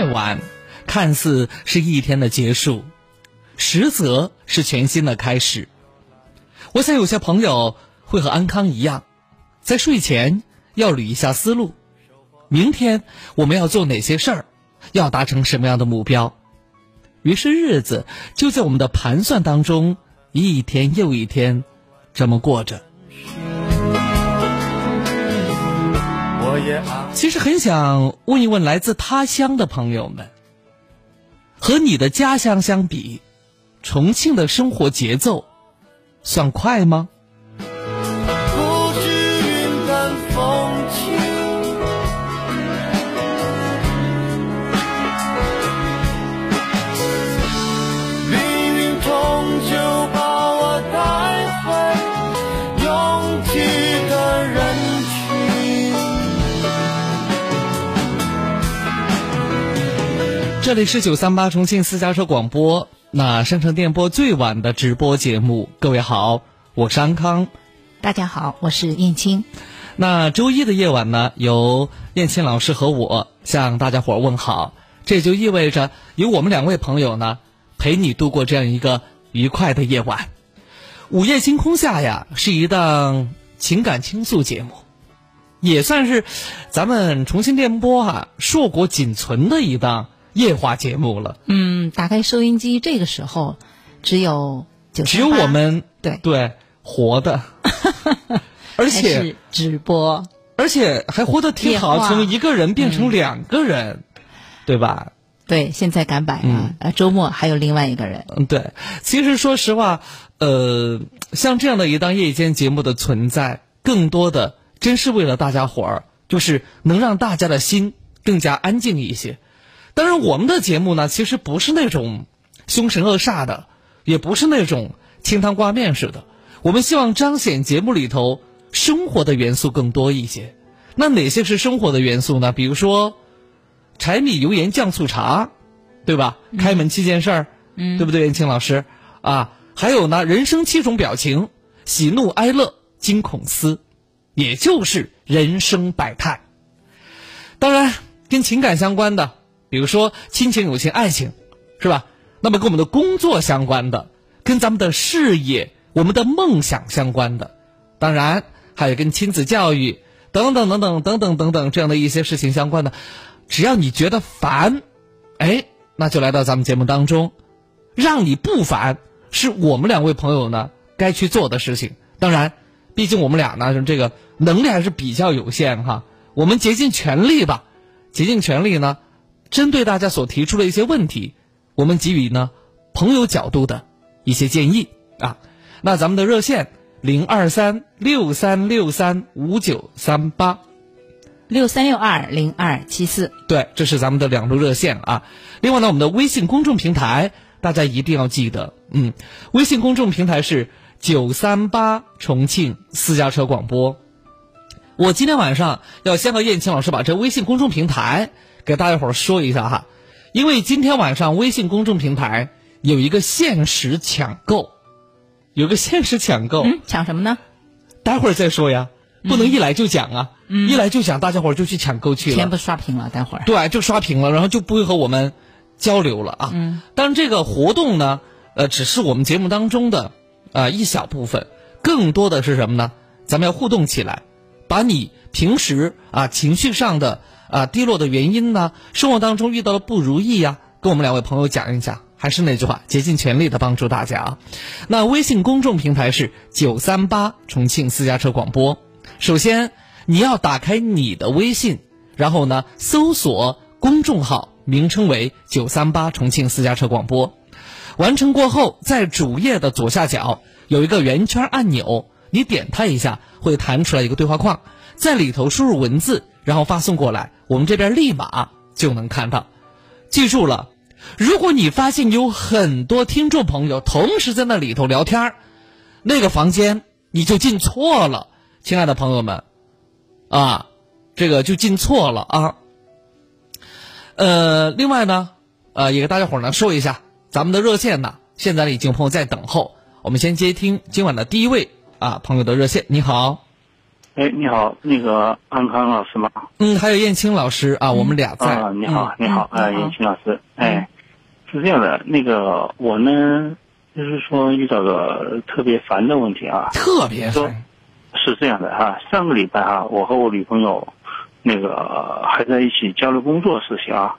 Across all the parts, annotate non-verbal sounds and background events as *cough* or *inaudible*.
夜晚，看似是一天的结束，实则是全新的开始。我想有些朋友会和安康一样，在睡前要捋一下思路，明天我们要做哪些事儿，要达成什么样的目标。于是日子就在我们的盘算当中，一天又一天，这么过着。其实很想问一问来自他乡的朋友们，和你的家乡相比，重庆的生活节奏算快吗？这里是九三八重庆私家车广播，那生成电波最晚的直播节目。各位好，我是安康。大家好，我是燕青。那周一的夜晚呢，由燕青老师和我向大家伙问好。这就意味着有我们两位朋友呢，陪你度过这样一个愉快的夜晚。午夜星空下呀，是一档情感倾诉节目，也算是咱们重庆电波哈硕果仅存的一档。夜话节目了，嗯，打开收音机，这个时候只有只有我们对。对活的，*laughs* 而且直播，而且还活得挺好，从一个人变成两个人，对吧？对，现在改版了，呃，周末还有另外一个人。嗯，对，其实说实话，呃，像这样的一档夜间节目的存在，更多的真是为了大家伙儿，就是能让大家的心更加安静一些。当然，我们的节目呢，其实不是那种凶神恶煞的，也不是那种清汤挂面似的。我们希望彰显节目里头生活的元素更多一些。那哪些是生活的元素呢？比如说柴米油盐酱醋茶，对吧？开门七件事儿，嗯，对不对，袁青老师？啊，还有呢，人生七种表情：喜怒哀乐惊恐思，也就是人生百态。当然，跟情感相关的。比如说亲情、友情、爱情，是吧？那么跟我们的工作相关的，跟咱们的事业、我们的梦想相关的，当然还有跟亲子教育等等等等等等等等这样的一些事情相关的。只要你觉得烦，哎，那就来到咱们节目当中，让你不烦，是我们两位朋友呢该去做的事情。当然，毕竟我们俩呢，这个能力还是比较有限哈，我们竭尽全力吧，竭尽全力呢。针对大家所提出的一些问题，我们给予呢朋友角度的一些建议啊。那咱们的热线零二三六三六三五九三八，六三六二零二七四。对，这是咱们的两路热线啊。另外呢，我们的微信公众平台大家一定要记得，嗯，微信公众平台是九三八重庆私家车广播。我今天晚上要先和燕青老师把这微信公众平台。给大家伙儿说一下哈，因为今天晚上微信公众平台有一个限时抢购，有个限时抢购，抢什么呢？待会儿再说呀，不能一来就讲啊，一来就讲，大家伙儿就去抢购去了，全部刷屏了，待会儿对，就刷屏了，然后就不会和我们交流了啊。嗯，当然这个活动呢，呃，只是我们节目当中的啊一小部分，更多的是什么呢？咱们要互动起来，把你平时啊情绪上的。啊，低落的原因呢？生活当中遇到了不如意呀，跟我们两位朋友讲一讲。还是那句话，竭尽全力的帮助大家啊。那微信公众平台是九三八重庆私家车广播。首先，你要打开你的微信，然后呢，搜索公众号名称为九三八重庆私家车广播。完成过后，在主页的左下角有一个圆圈按钮，你点它一下，会弹出来一个对话框，在里头输入文字。然后发送过来，我们这边立马就能看到。记住了，如果你发现有很多听众朋友同时在那里头聊天那个房间你就进错了，亲爱的朋友们，啊，这个就进错了啊。呃，另外呢，呃，也给大家伙呢说一下，咱们的热线呢，现在已经有朋友在等候，我们先接听今晚的第一位啊朋友的热线。你好。哎，你好，那个安康老师吗？嗯，还有燕青老师啊，我们俩在。啊，你好，你好，嗯啊，燕青老师，哎，是这样的，那个我呢，就是说遇到个特别烦的问题啊，特别烦。是这样的哈，上个礼拜哈，我和我女朋友那个还在一起交流工作事情啊，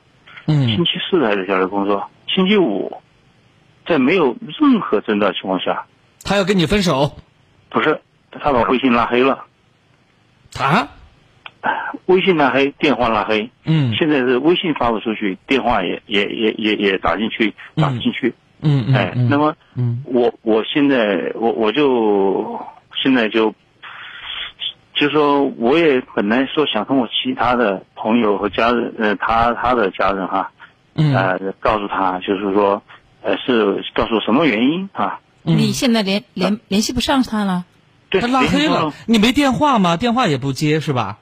嗯。星期四还在交流工作，星期五，在没有任何征兆的情况下，他要跟你分手？不是他把微信拉黑了，啊？微信拉黑，电话拉黑，嗯。现在是微信发不出去，电话也也也也也打进去，打不进去。嗯嗯哎，嗯那么嗯。我我现在我我就现在就，就说我也本来说想通过其他的朋友和家人，呃，他他的家人哈，嗯。呃，告诉他就是说，呃，是告诉什么原因啊？你现在联联联系不上他了，对，他拉黑了，你没电话吗？电话也不接是吧？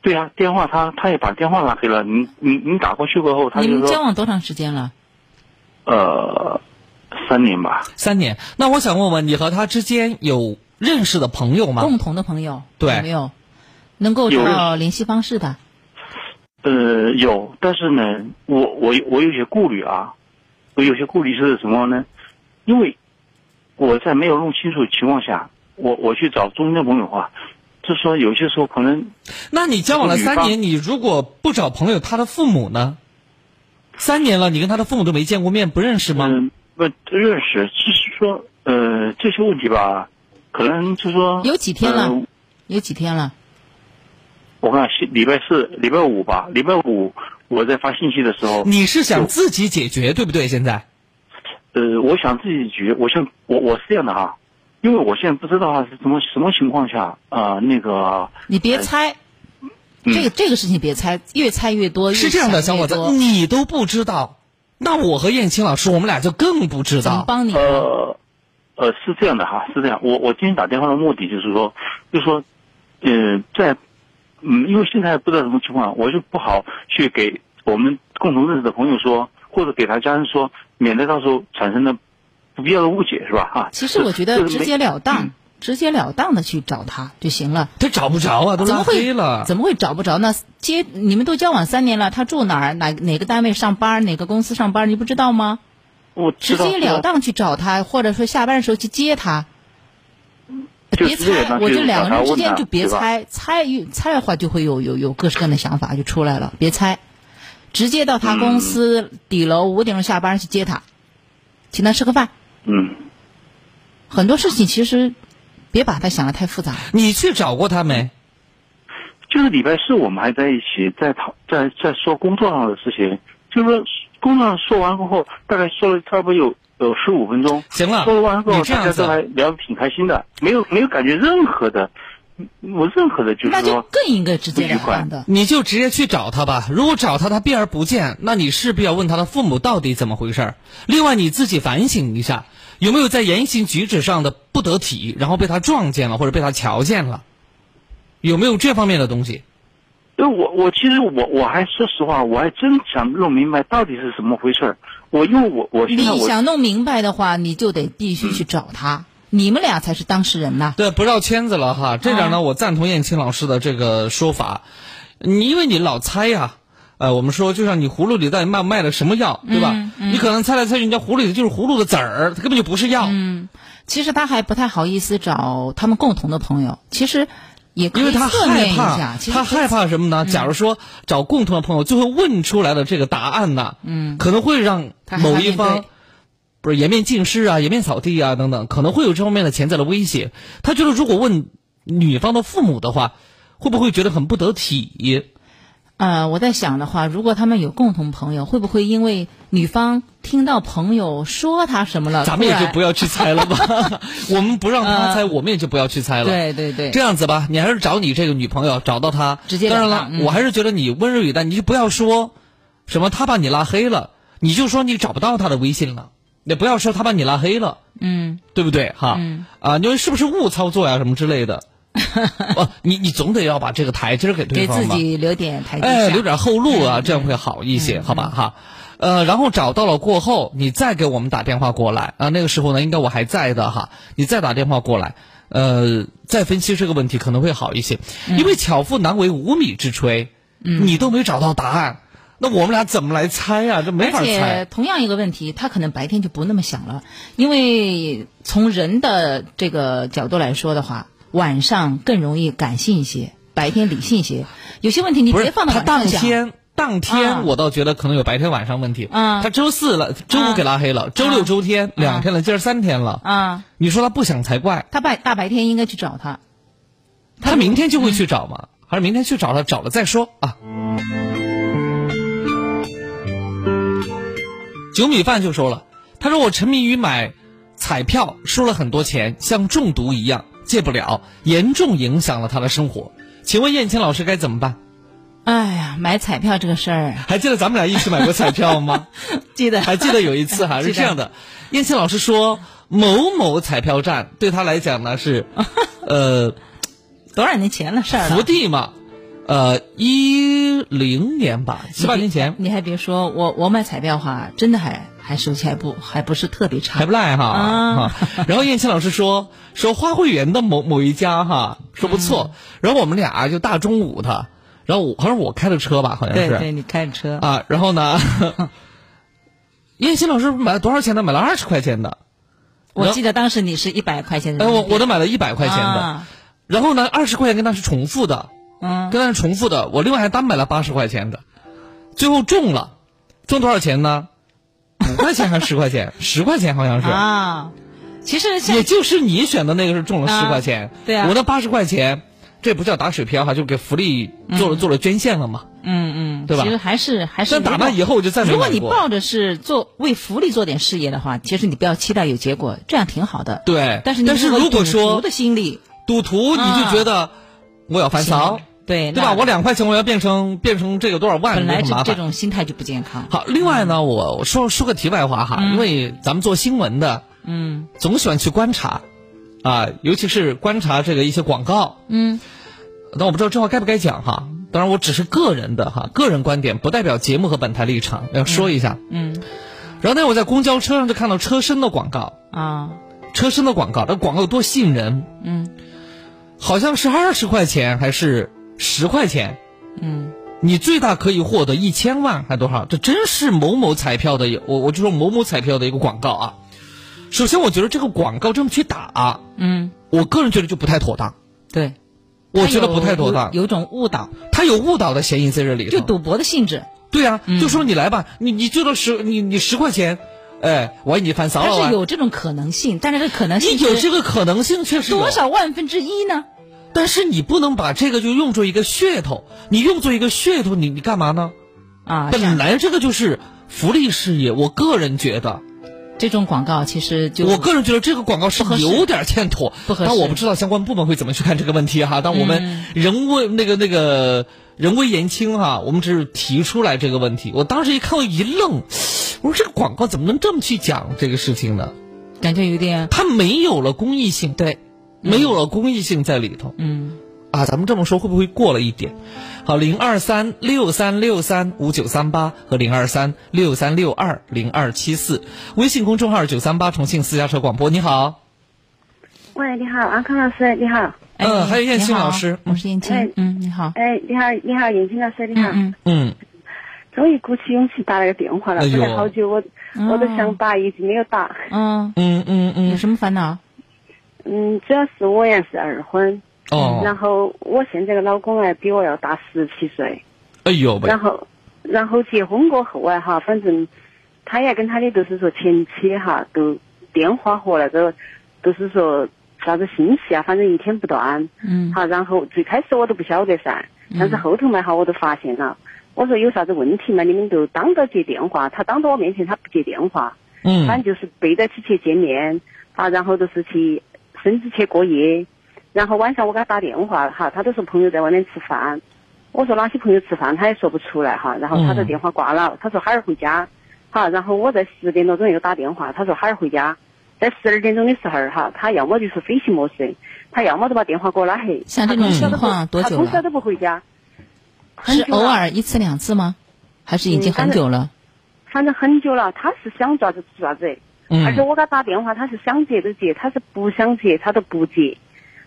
对啊，电话他他也把电话拉黑了。你你你打过去过后，他你们交往多长时间了？呃三年吧。三年。那我想问问你和他之间有认识的朋友吗？共同的朋友对有没有能够有找到联系方式的？呃，有，但是呢，我我我有些顾虑啊，我有些顾虑是什么呢？因为我在没有弄清楚情况下，我我去找中间朋友的话，就是说有些时候可能那你交往了三年，你如果不找朋友，他的父母呢？三年了，你跟他的父母都没见过面，不认识吗？嗯不认识，就是说呃这些问题吧，可能就是说有几天了呃有几天了？我看是礼拜四、礼拜五吧，礼拜五我在发信息的时候，你是想自己解决，对不对？现在呃，我想自己解决。我想我我是这样的哈，因为我现在不知道是什么什么情况下啊、呃那个你别猜，嗯这个这个事情别猜，越猜越多。是这样的，小伙子你都不知道，那我和燕青老师，我们俩就更不知道。怎么帮你？呃呃是这样的哈，是这样。我我今天打电话的目的就是说，就是说，呃，在嗯，因为现在不知道什么情况，我就不好去给我们共同认识的朋友说，或者给他家人说，免得到时候产生的不必要的误解，是吧？哈。其实我觉得直截了当、直截了当的去找他就行了。他找不着啊，都拉怎么会黑了。怎么会找不着呢？接你们都交往三年了，他住哪儿？哪哪个单位上班？哪个公司上班？你不知道吗？我直截了当去找他，或者说下班的时候去接他。别猜，我就两个人之间就别猜，猜一猜的话就会有有有各式各样的想法就出来了。别猜，直接到他公司底楼五点钟下班去接他，请他吃个饭。嗯。很多事情其实别把它想的太复杂。你去找过他没？就是礼拜四我们还在一起，在讨在在说工作上的事情，就是说工作上说完过后，大概说了差不多有有十五分钟。行了说完过后，你这样子大家都还聊得挺开心的，没有没有感觉任何的，我任何的就是那就更应该直接了不愉快当的。你就直接去找他吧。如果找他他避而不见，那你势必要问他的父母到底怎么回事儿。另外你自己反省一下，有没有在言行举止上的不得体，然后被他撞见了或者被他瞧见了，有没有这方面的东西？因为我我其实我我还说实话，我还真想弄明白到底是怎么回事儿。我因为我我现在你想弄明白的话，你就得必须去找他，你们俩才是当事人呐。对，不绕圈子了哈。这点呢，我赞同燕青老师的这个说法。你因为你老猜呀、呃，我们说就像你葫芦里到底卖卖的什么药，对吧？你可能猜来猜去，人家葫芦里的就是葫芦的籽儿，它根本就不是药。嗯其实他还不太好意思找他们共同的朋友，其实也因为他害怕，。他害怕什么呢？假如说找共同的朋友，最后问出来的这个答案呢，嗯，可能会让某一方不是颜面尽失啊、颜面扫地啊等等，可能会有这方面的潜在的威胁。他觉得如果问女方的父母的话，会不会觉得很不得体？呃，我在想的话，如果他们有共同朋友，会不会因为女方听到朋友说他什么了，咱们也就不要去猜了吧。我们不让他猜，我们也就不要去猜了。对对对，这样子吧，你还是找你这个女朋友，找到她。直接当然了，嗯我还是觉得你温柔以待，你就不要说什么他把你拉黑了，你就说你找不到他的微信了，也不要说他把你拉黑了，嗯，对不对？哈，嗯啊，你说是不是误操作呀，什么之类的？*laughs* 哦，你你总得要把这个台阶儿给对给自。己留点台阶下。哎，留点后路啊，嗯这样会好一些，好吧哈。呃，然后找到了过后，你再给我们打电话过来啊。那个时候呢，应该我还在的哈，你再打电话过来。呃，再分析这个问题可能会好一些，因为巧妇难为无米之炊，你都没找到答案，那我们俩怎么来猜呀、这没法而且猜。同样一个问题，他可能白天就不那么想了，因为从人的这个角度来说的话，晚上更容易感性一些，白天理性一些。有些问题你不是直接放到他晚上讲，当天当啊天我倒觉得可能有白天晚上问题。啊他周四了，周五给拉黑了，周六周天两天了，今儿三天了。啊，你说他不想才怪，他白大白天应该去找他。他明天就会去找吗？还是明天去找他，找了再说啊？酒米饭就说了，他说我沉迷于买彩票，输了很多钱，像中毒一样，戒不了，严重影响了他的生活。请问燕青老师该怎么办？哎呀，买彩票这个事儿，还记得咱们俩一起买过彩票吗？*laughs* 记得还记得有一次哈，*laughs* 是这样的，燕青老师说某某彩票站对他来讲呢是，*laughs* 呃，多少年前的事儿了。福地嘛，呃，一零年吧，七八年前你还别说，我我买彩票话，真的还还手气还不还不是特别差还。不赖哈。啊然后燕青老师说 *laughs* 说花卉园的某某一家哈说不错，嗯然后我们俩就大中午的，然后我好像我开的车吧，好像是对对，你开的车，啊，然后呢，*laughs* 燕青老师买了多少钱的？买了二十块钱的，我记得当时你是一百块钱的哎。我我都买了一百块钱的。啊然后呢，二十块钱跟他是重复的，嗯，跟他是重复的。我另外还单买了八十块钱的，最后中了，中多少钱呢？五块钱还是十块钱？十块钱好像是，啊，其实也就是你选的那个是中了啊十块钱，对啊我那八十块钱，这不叫打水漂哈，就给福利做了、做了捐献了嘛。嗯嗯，对吧其实还是还是但打完以后我就再没如果你抱着是做为福利做点事业的话，其实你不要期待有结果，这样挺好的。对，但是你但是如果说赌说徒的心理，赌徒，你就觉得我要翻槽，对对吧？我两块钱我要变成变成这个多少万，本来这。种心态就不健康。好，另外呢，我我说说个题外话哈，因为咱们做新闻的，嗯总喜欢去观察，啊，尤其是观察这个一些广告。嗯但我不知道这话该不该讲哈。当然，我只是个人的哈，个人观点，不代表节目和本台立场，要说一下。嗯然后呢，我在公交车上就看到车身的广告，啊车身的广告，这广告多吸引人，嗯好像是二十块钱还是十块钱，嗯你最大可以获得一千万还多少？这真是某某彩票的，我我就说某某彩票的一个广告啊。首先，我觉得这个广告这么去打，嗯，我个人觉得就不太妥当，对，我觉得不太妥当，有有种误导，它有误导的嫌疑在这里头。就赌博的性质。对啊，就说你来吧，你你就这十你你十块钱，哎，我给你翻三。但是，有这种可能性，但是这可能性你有这个可能性确实多，少万分之一呢？但是你不能把这个就用作一个噱头，你用作一个噱头，你你干嘛呢？啊，本来这个就是福利事业，我个人觉得，这种广告其实就我个人觉得这个广告是有点欠妥，不合适但我不知道相关部门会怎么去看这个问题哈。但我嗯们人微那个那个人微言轻哈，我们只是提出来这个问题。我当时一看我一愣，我说这个广告怎么能这么去讲这个事情呢？感觉有点它没有了公益性，对，没有了公益性在里头。嗯，啊，咱们这么说会不会过了一点？好，零二三六三六三五九三八和零二三六三六二零二七四，微信公众号九三八重庆私家车广播。你好，喂，你好，安康老师，你好。哎嗯还有燕青老师我是燕青哎，嗯，你好，哎，你好，你好，燕青老师，你好。嗯嗯，终于鼓起勇气打了个电话了，哎呦本来好久我、我都想打，一直没有打。嗯嗯嗯嗯，有什么烦恼？嗯，主要是我也是二婚，哦，然后我现在的老公哎比我要大十七岁，哎呦喂。然，后然后结婚过后哎哈，反正他也跟他的就是说前妻哈都电话和那个都是说啥子信息啊，反正一天不断。嗯。好，然后最开始我都不晓得噻，但是后头嘛哈我都发现了，我说有啥子问题嘛，你们都当着接电话，他当着我面前他不接电话，嗯。反正就是背着起去见面，啊，然后就是去甚至去过夜，然后晚上我给他打电话哈，他都说朋友在外面吃饭，我说哪些朋友吃饭他也说不出来哈，然后他的嗯电话挂了，他说哈儿回家，好，然后我在十点多钟又打电话，他说哈儿回家。在十二点钟的时候哈，他要么就是飞行模式，他要么就把电话给我拉黑。像这种情况多久了？他从小都不回家，很是偶尔一次两次吗？还是已经很久了？反正很久了。他是想咋子做啥子，嗯而且我给他打电话，他是想接就接，他是不想接他都不接。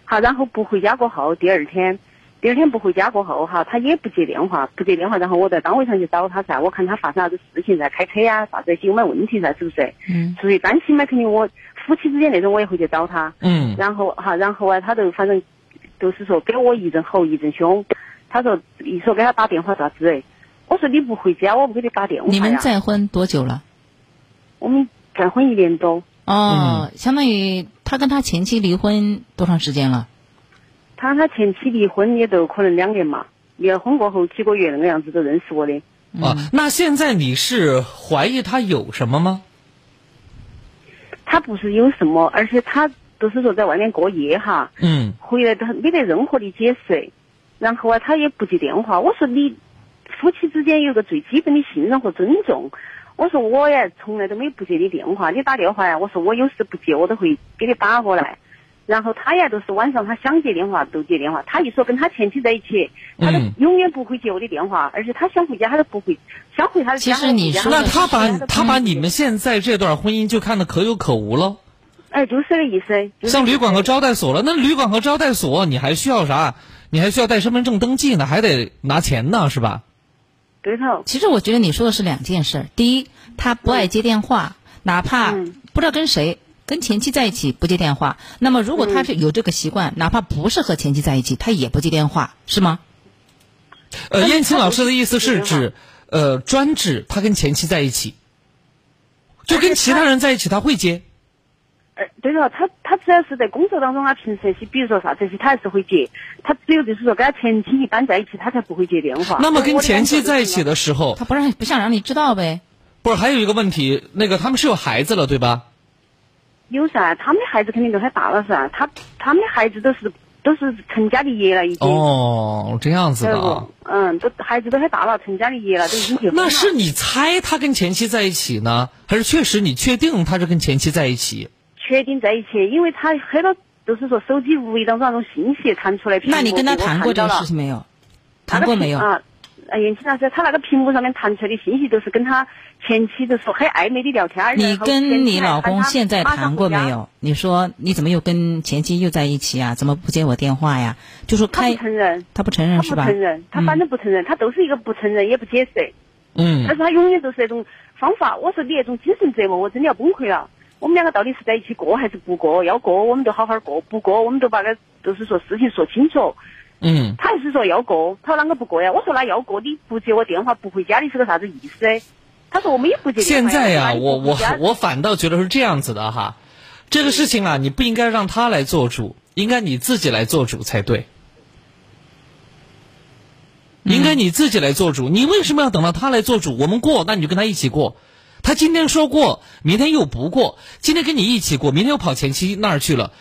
好，然后不回家过后，第二天，第二天不回家过后哈，他也不接电话，不接电话，然后我在单位上去找他噻，我看他发生啥子事情噻，开车呀啥子有没有问题噻，是不是？嗯。出于担心嘛，肯定我夫妻之间那种我也会去找他。嗯。然后哈，然后啊，他就反正就是说给我一阵吼一阵凶，他说一说给他打电话咋子？我说你不回家，我不给你打电话呀。你们再婚多久了？我们再婚一年多。哦，相当于他跟他前妻离婚多长时间了？他他前妻离婚也都可能两年嘛，离了婚过后几个月那个样子都认识我的。啊，那现在你是怀疑他有什么吗？他不是有什么，而且他都是说在外面过夜哈，嗯，回来都没得任何的解释，然后啊他也不接电话。我说你夫妻之间有个最基本的信任和尊重。我说我也从来都没不接你电话，你打电话呀，我说我有事不接我都会给你打过来。然后他呀都是晚上他想接电话都接电话，他一说跟他前妻在一起，他都永远不会接我的电话，而且他想回家他都不会想回他的家。其实你说那他把他把你们现在这段婚姻就看得可有可无了。哎，就是这个意思。就是、像旅馆和招待所了，那旅馆和招待所你还需要啥？你还需要带身份证登记呢，还得拿钱呢，是吧？对头。其实我觉得你说的是两件事。第一，他不爱接电话，哪怕不知道跟谁，跟前妻在一起不接电话。那么如果他是有这个习惯，哪怕不是和前妻在一起，他也不接电话，是吗？呃，燕青老师的意思是指，呃，专指他跟前妻在一起，就跟其他人在一起他会接。呃，对了，他他只要是在工作当中啊，平时那些，比如说啥这些，他还是会接。他只有就是说跟他前妻一般在一起，他才不会接电话。那么跟前妻在一起的时候，他不让不想让你知道呗？不是，还有一个问题，那个他们是有孩子了，对吧？有噻，他们的孩子肯定都很大了噻。他他们的孩子都是都是成家立业了，已经。哦，这样子的。嗯，都孩子都很大了，成家立业了，都已经结婚了。那是你猜他跟前妻在一起呢，还是确实你确定他是跟前妻在一起？确定在一起，因为他很多都是说手机无意当中那种信息弹出来。那你跟他谈过这个事情没有？谈过没有？啊，严青老师，他那个屏幕上面弹出来的信息都是跟他前妻都是很暧昧的聊天。你跟你老公现在谈过没有？你说你怎么又跟前妻又在一起啊？怎么不接我电话呀？就说开他不承认，他不承认是吧？他不承认，他反正不承认，他都是一个不承认也不解释。嗯。但是他永远都是那种方法。我说你那种精神折磨，我真的要崩溃了。我们两个到底是在一起过还是不过？要过，我们就好好过；不过，我们就把个就是说事情说清楚。嗯。他还是说要过，他啷个不过呀？我说那要过，你不接我电话，不回家，你是个啥子意思？他说我们也不接。现在呀，我我我我反倒觉得是这样子的哈，这个事情啊，你不应该让他来做主，应该你自己来做主才对。应该你自己来做主，你为什么要等到他来做主？我们过，那你就跟他一起过。他今天说过，明天又不过；今天跟你一起过，明天又跑前妻那儿去了，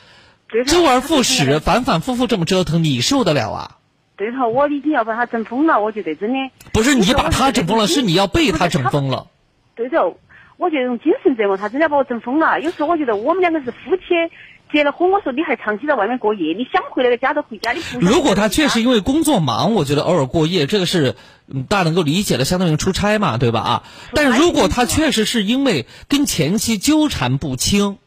周而复始，反反复复这么折腾，你受得了啊？对头，我已经要把他整疯了，我觉得真的。不是你把他整疯了，是你要被他整疯了。对头，我觉得这种精神折磨，他真的要把我整疯了。有时候我觉得我们两个是夫妻，结了婚，我说你还长期在外面过夜，你想回那个家都回家，你不。如果他确实因为工作忙，我觉得偶尔过夜，这个是。大家能够理解的，相当于出差嘛，对吧？啊，但如果他确实是因为跟前妻纠缠不清，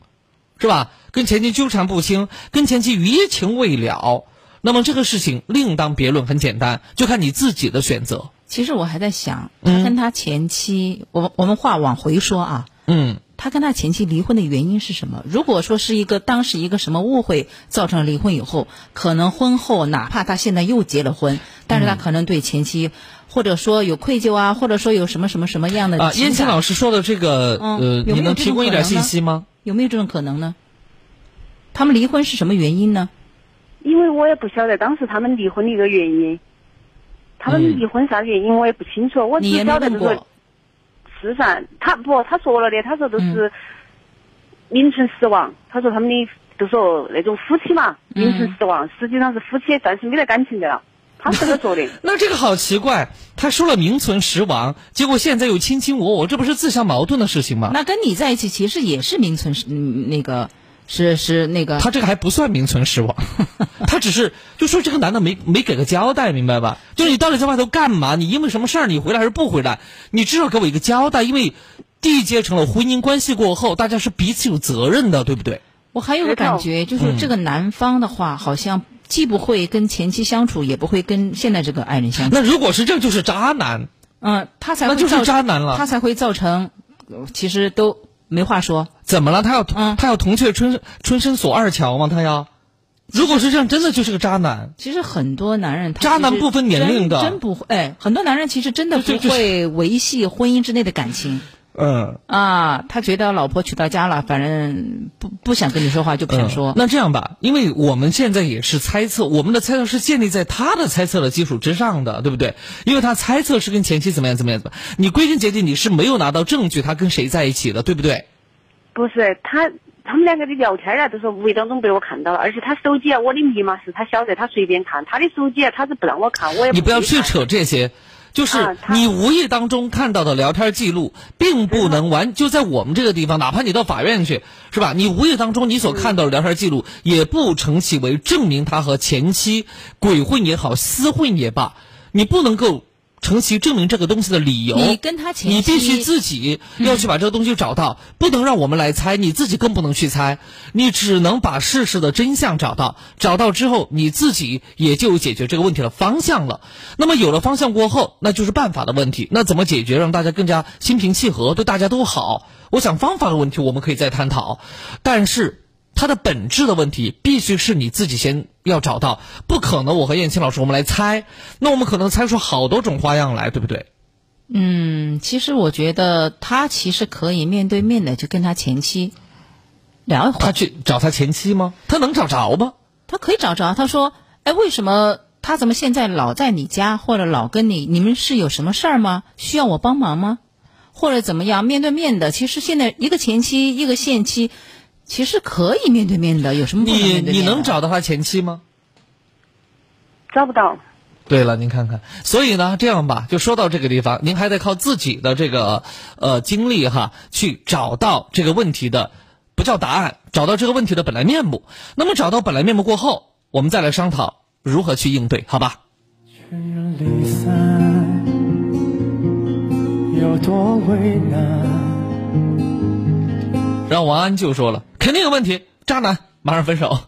是吧？跟前妻纠缠不清，跟前妻余情未了，那么这个事情另当别论，很简单，就看你自己的选择。其实我还在想，他跟他前妻，我我们话往回说啊，嗯，他跟他前妻离婚的原因是什么？如果说是一个当时一个什么误会造成了离婚以后，可能婚后哪怕他现在又结了婚，但是他可能对前妻。或者说有愧疚啊，或者说有什么什么什么样的啊？燕青老师说的这个，呃，你能提供一点信息吗？有没有这种可能呢？他们离婚是什么原因呢？因为我也不晓得当时他们离婚的一个原因，他们离婚啥原因我也不清楚，我只晓得就是是噻，他不他说了的，他说都是名存实亡，他说他们的就说那种夫妻嘛，名存实亡，实际上是夫妻，但是没得感情的了。他是这么说的，*laughs* 那这个好奇怪，他说了名存实亡，结果现在又卿卿我我，这不是自相矛盾的事情吗？那跟你在一起其实也是名存实，那个是是那个。他这个还不算名存实亡，*laughs* 他只是就说这个男的没没给个交代，明白吧？就是你到底在外头干嘛？你因为什么事儿你回来还是不回来？你至少给我一个交代，因为缔结成了婚姻关系过后，大家是彼此有责任的，对不对？我还有个感觉，就是这个男方的话，好像既不会跟前妻相处，也不会跟现在这个爱人相处。那如果是这，就是渣男。嗯，他才那就是渣男了，他才会造成，其实都没话说。怎么了？他要他要铜雀春春深锁二乔吗？他要？如果是这样，真的就是个渣男。其实很多男人，渣男不分年龄的，真不会。哎，很多男人其实真的不会维系婚姻之内的感情。嗯啊，他觉得老婆娶到家了，反正不不想跟你说话就不想说。那这样吧，因为我们现在也是猜测，我们的猜测是建立在他的猜测的基础之上的，对不对？因为他猜测是跟前妻怎么样怎么样怎么，你归根结底你是没有拿到证据，他跟谁在一起的，对不对？不是他，他们两个的聊天啊，都是无意当中被我看到了，而且他手机啊，我的密码是他晓得，他随便看他的手机啊，他是不让我看，我也不你不要去扯这些。就是你无意当中看到的聊天记录，并不能完就在我们这个地方，哪怕你到法院去，是吧？你无意当中你所看到的聊天记录，也不成其为证明他和前妻鬼混也好，私混也罢，你不能够。成其证明这个东西的理由，你跟他前你必须自己要去把这个东西找到，不能让我们来猜，你自己更不能去猜，你只能把事实的真相找到，找到之后你自己也就有解决这个问题的方向了。那么有了方向过后，那就是办法的问题，那怎么解决让大家更加心平气和，对大家都好？我想方法的问题我们可以再探讨，但是。它的本质的问题必须是你自己先要找到，不可能我和燕青老师我们来猜，那我们可能猜出好多种花样来，对不对？嗯，其实我觉得他其实可以面对面的就跟他前妻聊一会儿。他去找他前妻吗？他能找着吗？他可以找着。他说：“哎，为什么他怎么现在老在你家，或者老跟你？你们是有什么事儿吗？需要我帮忙吗？或者怎么样？面对面的，其实现在一个前妻，一个现妻。”其实可以面对面的，有什么不能面对面？你你能找到他前妻吗？找不到。对了，您看看，所以呢，这样吧，就说到这个地方，您还得靠自己的这个呃经历哈，去找到这个问题的不叫答案，找到这个问题的本来面目。那么找到本来面目过后，我们再来商讨如何去应对，好吧？有多为难？然后王安就说了，肯定有问题，渣男，马上分手。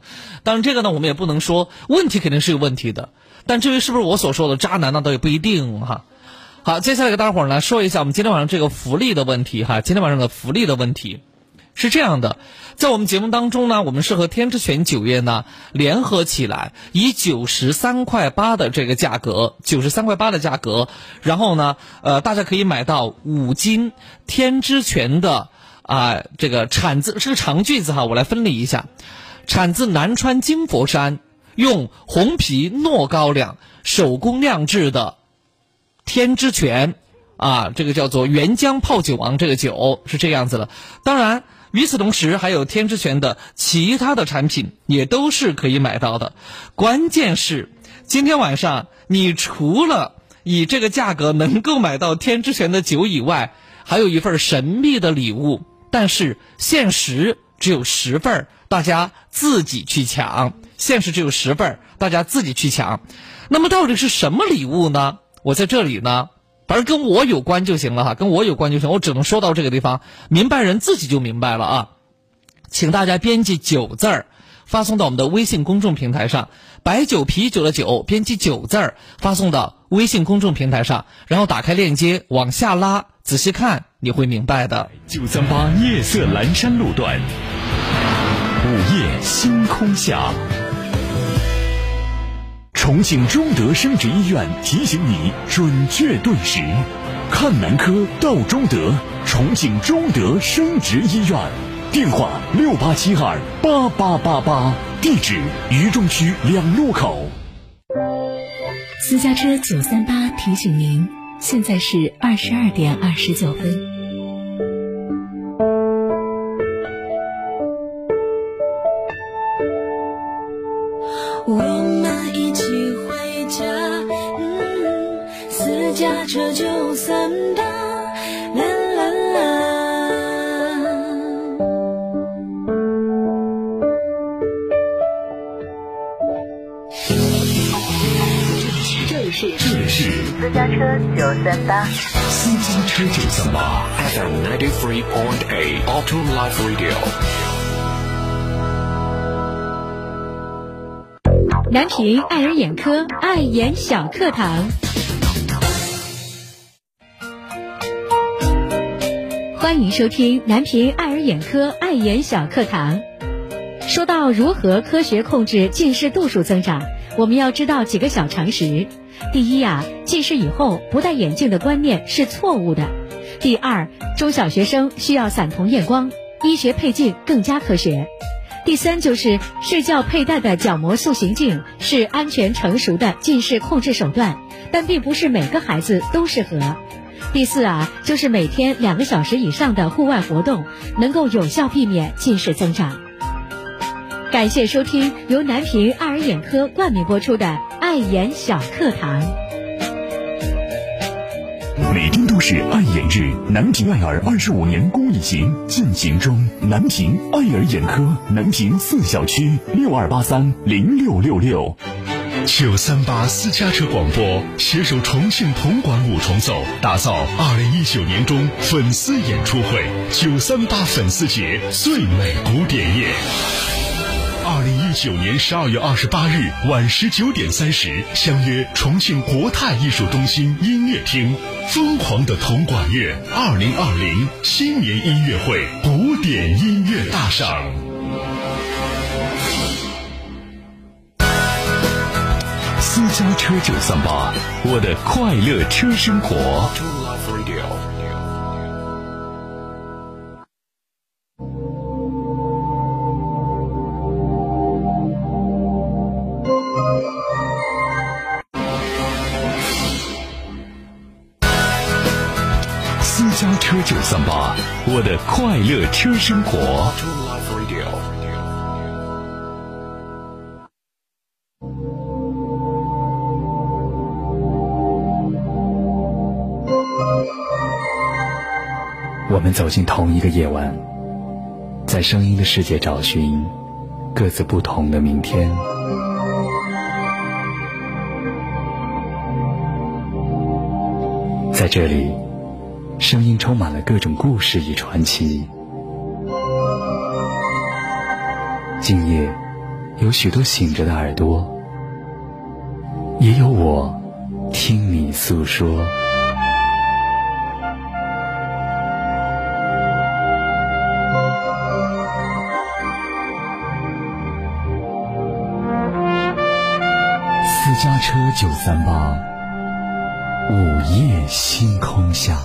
当然，这个呢，我们也不能说问题肯定是有问题的，但至于是不是我所说的渣男，那倒也不一定哈。好，接下来给大伙儿呢说一下我们今天晚上这个福利的问题哈。今天晚上的福利的问题是这样的，在我们节目当中呢，我们是和天之泉酒业呢联合起来，以九十三块八的这个价格，九十三块八的价格，然后呢，呃，大家可以买到五斤天之泉的。啊，这个产自是个长句子哈，我来分离一下，产自南川金佛山，用红皮糯高粱手工酿制的天之泉，啊，这个叫做原浆泡酒王，这个酒是这样子的。当然，与此同时，还有天之泉的其他的产品也都是可以买到的。关键是今天晚上，你除了以这个价格能够买到天之泉的酒以外，还有一份神秘的礼物。但是限时只有十份儿，大家自己去抢。限时只有十份儿，大家自己去抢。那么到底是什么礼物呢？我在这里呢，反正跟我有关就行了哈，跟我有关就行。我只能说到这个地方，明白人自己就明白了啊。请大家编辑九字儿，发送到我们的微信公众平台上。白酒啤酒的酒，编辑九字儿，发送到微信公众平台上，然后打开链接往下拉，仔细看。你会明白的。九三八夜色阑珊路段，午夜星空下，重庆中德生殖医院提醒你准确对时，看男科到中德，重庆中德生殖医院，电话六八七二八八八八，地址渝中区两路口。私家车九三八提醒您。现在是二十二点二十九分。南平爱尔眼科爱眼小课堂。欢迎收听南平爱尔眼科爱眼小课堂。说到如何科学控制近视度数增长我们要知道几个小常识。第一呀近视以后不戴眼镜的观念是错误的。第二，中小学生需要散瞳验光，医学配镜更加科学。第三就是睡觉佩戴的角膜塑形镜是安全成熟的近视控制手段，但并不是每个孩子都适合。第四啊，就是每天两个小时以上的户外活动，能够有效避免近视增长。感谢收听由南平爱尔眼科冠名播出的《爱眼小课堂》。每天都是爱眼日，南平爱尔二十五年公益行进行中。南平爱尔眼科，南平四小区六二八三零六六六。九三八私家车广播携手重庆铜管五重奏，打造二零一九年中粉丝演出会——九三八粉丝节最美古典夜。二零一九年十二月二十八日晚十九点三十，相约重庆国泰艺术中心音乐厅，疯狂的铜管乐二零二零新年音乐会古典音乐大赏。私家车九三八，我的快乐车生活。三八，我的快乐车生活。我们走进同一个夜晚，在声音的世界找寻各自不同的明天。在这里，声音充满了各种故事与传奇。今夜，有许多醒着的耳朵，也有我听你诉说。私家车九三八，午夜星空下。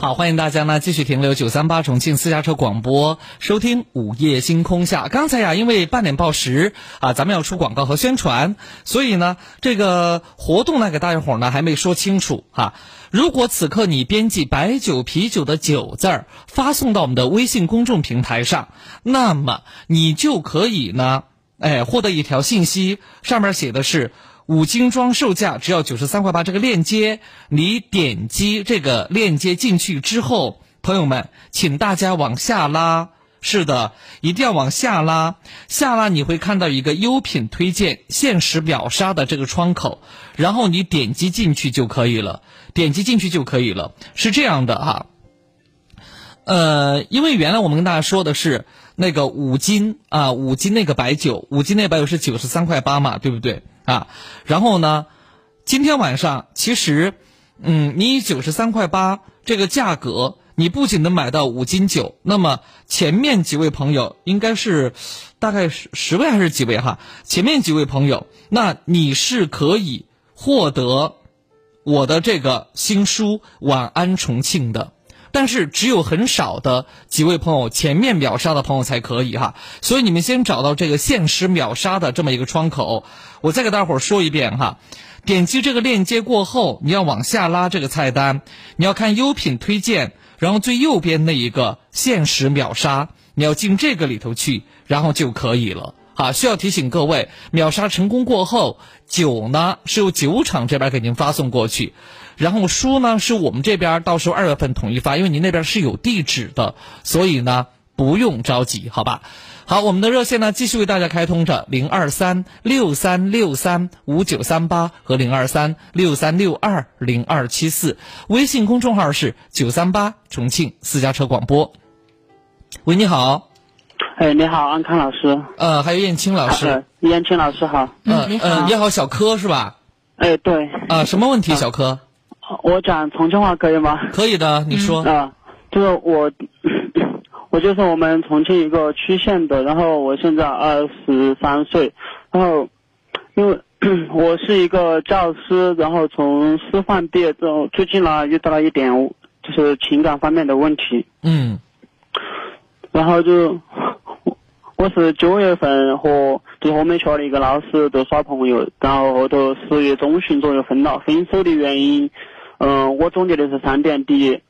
好，欢迎大家呢继续停留九三八重庆私家车广播，收听午夜星空下。刚才呀，因为半点报时啊，咱们要出广告和宣传，所以呢，这个活动呢，给大家伙呢还没说清楚哈。如果此刻你编辑“白酒”“啤酒”的“酒”字儿发送到我们的微信公众平台上，那么你就可以呢，哎，获得一条信息，上面写的是。五斤装售价只要九十三块八，这个链接你点击这个链接进去之后，朋友们，请大家往下拉。是的，一定要往下拉，下拉你会看到一个优品推荐限时秒杀的这个窗口，然后你点击进去就可以了，点击进去就可以了。是这样的哈，呃，因为原来我们跟大家说的是那个五斤啊，五斤那个白酒，五斤那白酒是九十三块八嘛，对不对？啊，然后呢，今天晚上其实，嗯，你以九十三块八这个价格，你不仅能买到五斤酒，那么前面几位朋友应该是大概十十位还是几位哈？前面几位朋友，那你是可以获得我的这个新书《晚安重庆》的。但是只有很少的几位朋友，前面秒杀的朋友才可以哈，所以你们先找到这个限时秒杀的这么一个窗口，我再给大伙儿说一遍哈，点击这个链接过后，你要往下拉这个菜单，你要看优品推荐，然后最右边那一个限时秒杀，你要进这个里头去，然后就可以了。啊，需要提醒各位，秒杀成功过后，酒呢是由酒厂这边给您发送过去，然后书呢是我们这边到时候二月份统一发，因为您那边是有地址的，所以呢不用着急，好吧？好，我们的热线呢继续为大家开通着零二三六三六三五九三八和零二三六三六二零二七四，微信公众号是九三八重庆私家车广播。喂，你好。哎，你好，安康老师。呃，还有燕青老师。呃，燕青老师好。嗯你好呃，你好，小柯是吧？哎，对，啊，什么问题，小柯？我讲重庆话可以吗？可以的，你说。啊，就是我，我就是我们重庆一个区县的，然后我现在二十三岁，然后因为 *clears throat* 我是一个教师，然后从师范毕业之后，最近呢遇到了一点就是情感方面的问题，嗯然后就我我是九月份和就是我们学校的一个老师就耍朋友，然后后头十月中旬左右分了。分手的原因，嗯、我总结的是三点：第一，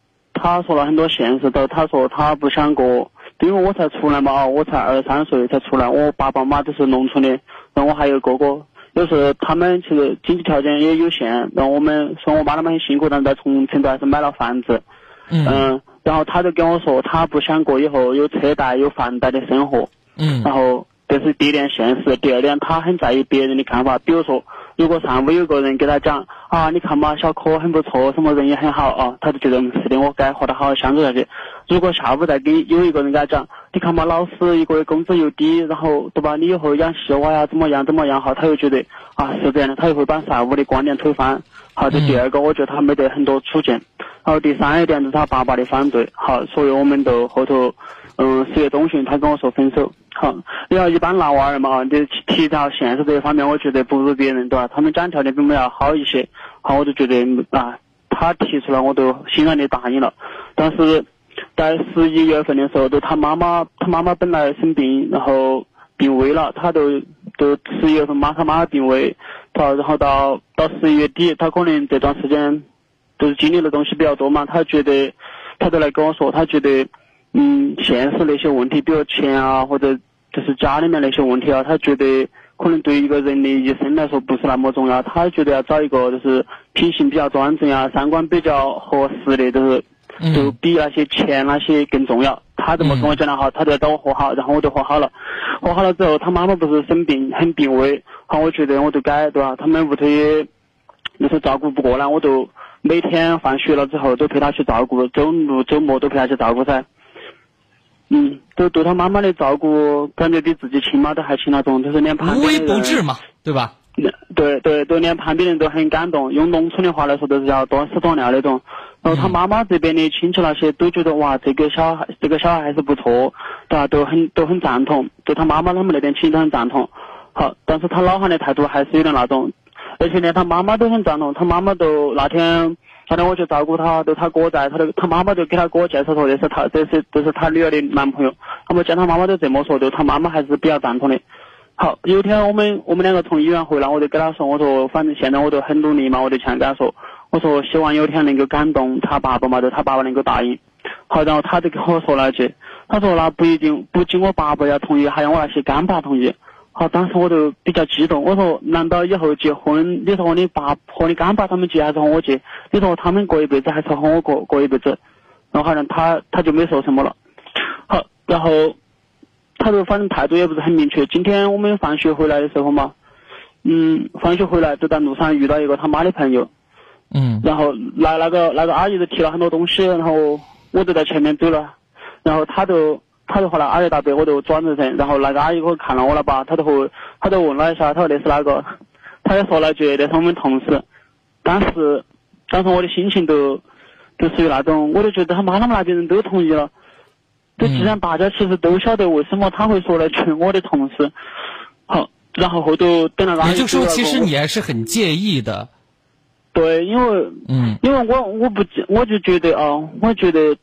他说了很多现实的，他说他不想过，因为我才出来嘛，啊，我才二十三岁才出来，我爸爸妈妈都是农村的，然后我还有哥哥。有时候他们其实经济条件也有限，然后我们说我妈他们很辛苦，但是在重庆都还是买了房子。嗯嗯，然后他就跟我说，他不想过以后有车贷有房贷的生活。嗯然后这是第一点现实，第二点他很在意别人的看法，比如说，如果上午有个人给他讲啊，你看嘛，小柯很不错，什么人也很好啊，他就觉得嗯是的，我该和他好好相处下去。如果下午再给有一个人给他讲，你看嘛，老师一个月工资又低，然后对吧，你以后养细娃呀，怎么样怎么样哈，他又觉得啊是这样的，他又会把上午的观点推翻。好，这第二个，我觉得他没得很多主见。然后第三一点就是他爸爸的反对，好，所以我们都后头，嗯，十月中旬他跟我说分手。好，然后一般男娃儿嘛，你提到现实这一方面，我觉得不如别人，对吧？他们讲条件比我们要好一些，好，我就觉得啊，他提出来我都欣然的答应了。但是在十一月份的时候，就他妈妈，他妈妈本来生病，然后病危了，他都都十一月份妈他妈病危，到然后到到十一月底，他可能这段时间就是经历的东西比较多嘛，他觉得他就来跟我说，他觉得嗯现实那些问题，比如钱啊，或者就是家里面那些问题啊，他觉得可能对一个人的一生来说不是那么重要，他觉得要找一个就是品行比较端正呀，三观比较合适的，就是嗯就比那些钱那些更重要。他这么跟我讲的哈，他就要找我和好，然后我就和好了。和好了之后，他妈妈不是生病很病危，好，我觉得我就该对吧？他们屋头也就是照顾不过来，我就每天放学了之后都陪他去照顾，周六周末都陪他去照顾噻。嗯，都对他妈妈的照顾，感觉比自己亲妈都还亲那种，就是连旁无微边的人不至嘛，对吧？对对对，连旁边人都很感动。用农村的话来说，都是要多屎多尿那种。然后他妈妈这边的亲戚那些都觉得哇，这个小孩这个小孩还是不错，对吧？都很都很赞同，对他妈妈他们那边亲戚都很赞同。好，但是他老汉的态度还是有点那种，而且连他妈妈都很赞同。他妈妈都那天那天我去照顾他，都他哥在，他都他妈妈就给他哥介绍说这是他这是这是他女儿的男朋友。他们见他妈妈都这么说，就他妈妈还是比较赞同的。好，有一天我们我们两个从医院回来，我就跟他说，我说反正现在我都很努力嘛，我就想跟他说，我说希望有一天能够感动他爸爸嘛，就他爸爸能够答应。好，然后他就跟我说了一句，他说那不一定，不仅我爸爸要同意，还要我那些干爸同意。好，当时我就比较激动，我说难道以后结婚，你说和你爸和你干爸他们结，还是和我结？你说他们过一辈子，还是和我过过一辈子？然后好像他他就没说什么了。好，然后他就反正态度也不是很明确。今天我们放学回来的时候嘛，嗯，放学回来就在路上遇到一个他妈的朋友，嗯然后那那个那个阿姨就提了很多东西，然后我就在前面走了，然后他就他就和那阿姨打背，我就转着身，然后那个阿姨我看了我了吧，他就和他就问了一下，他说那是哪个？他就说了句那是我们同事，当时当时我的心情都就属于那种，我就觉得他妈他们那边人都同意了。就既然大家其实都晓得为什么他会说来劝我的同事，好，然后后头等那个阿姨也就是说，其实你还是很介意的。对，因为嗯因为我我不记我就觉得啊，我觉得，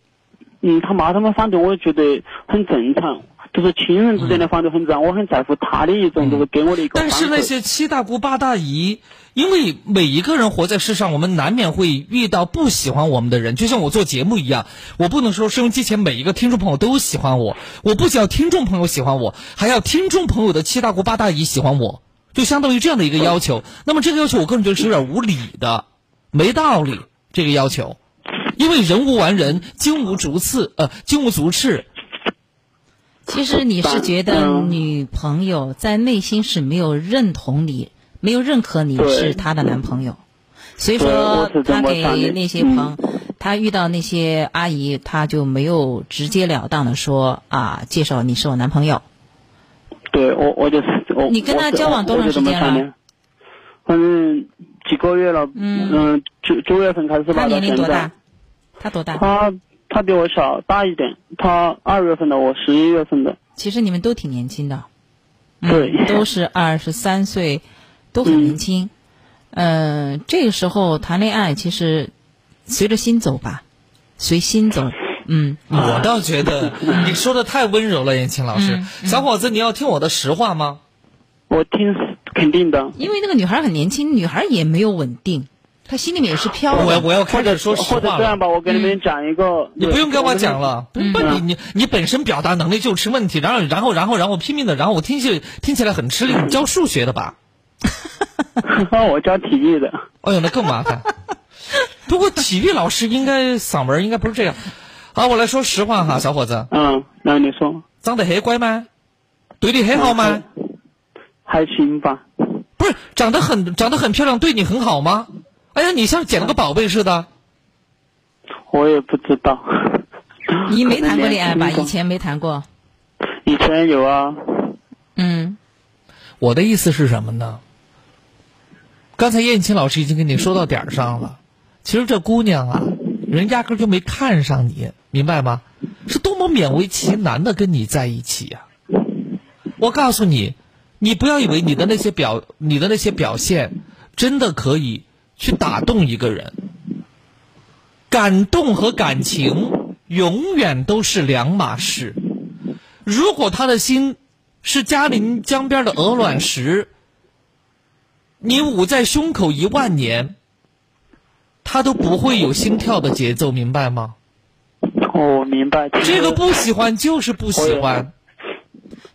嗯，他妈他们反对，我觉得很正常，就是亲人之间的反对很正常，我很在乎他的一种，就是给我的一个。但是那些七大姑八大姨，因为每一个人活在世上，我们难免会遇到不喜欢我们的人。就像我做节目一样，我不能说收音机前每一个听众朋友都喜欢我，我不仅要听众朋友喜欢我，还要听众朋友的七大姑八大姨喜欢我，就相当于这样的一个要求。那么这个要求，我个人觉得是有点无理的，没道理。这个要求，因为人无完人，金无足赤，呃，金无足赤。其实你是觉得嗯女朋友在内心是没有认同你，没有认可你是她的男朋友，所以说我是这他给那些朋，嗯他他遇到那些阿姨，她就没有直截了当的说啊，介绍你是我男朋友。对我，我就是我。你跟他交往多长时间了？反正几个月了。嗯。九九月份开始吧。他年龄多大？他多大？他他比我小大一点。他二月份的，我十一月份的。其实你们都挺年轻的。对。*laughs* 都是二十三岁，都很年轻。嗯。这个时候谈恋爱，其实随着心走吧，随心走。嗯。我倒觉得你说的太温柔了，燕青老师。小伙子，你要听我的实话吗？我听肯定的。因为那个女孩很年轻，女孩也没有稳定。他心里面也是飘的。我我要开始说实话或者这样吧，我给你们讲一个。你不用跟我讲了，不，你你你本身表达能力就成问题，然后然后然后然后拼命的，然后我听起听起来很吃力。你教数学的吧？*laughs* 我教体育的。哎呦，那更麻烦。*laughs* 不过体育老师应该嗓门应该不是这样。好，我来说实话哈，小伙子。嗯，那你说。长得很乖吗？对你很好吗？还行吧。不是，长得很长得很漂亮，对你很好吗？哎呀，你像捡了个宝贝似的。我也不知道。你没谈过恋爱吧？以前没谈过。以前有啊。嗯。我的意思是什么呢？刚才燕青老师已经跟你说到点儿上了。其实这姑娘啊，人压根就没看上你，明白吗？是多么勉为其难的跟你在一起呀！我告诉你，你不要以为你的那些表，你的那些表现，真的可以。去打动一个人，感动和感情永远都是两码事。如果他的心是嘉陵江边的鹅卵石，你捂在胸口一万年，他都不会有心跳的节奏，明白吗？哦，明白。这个不喜欢就是不喜欢。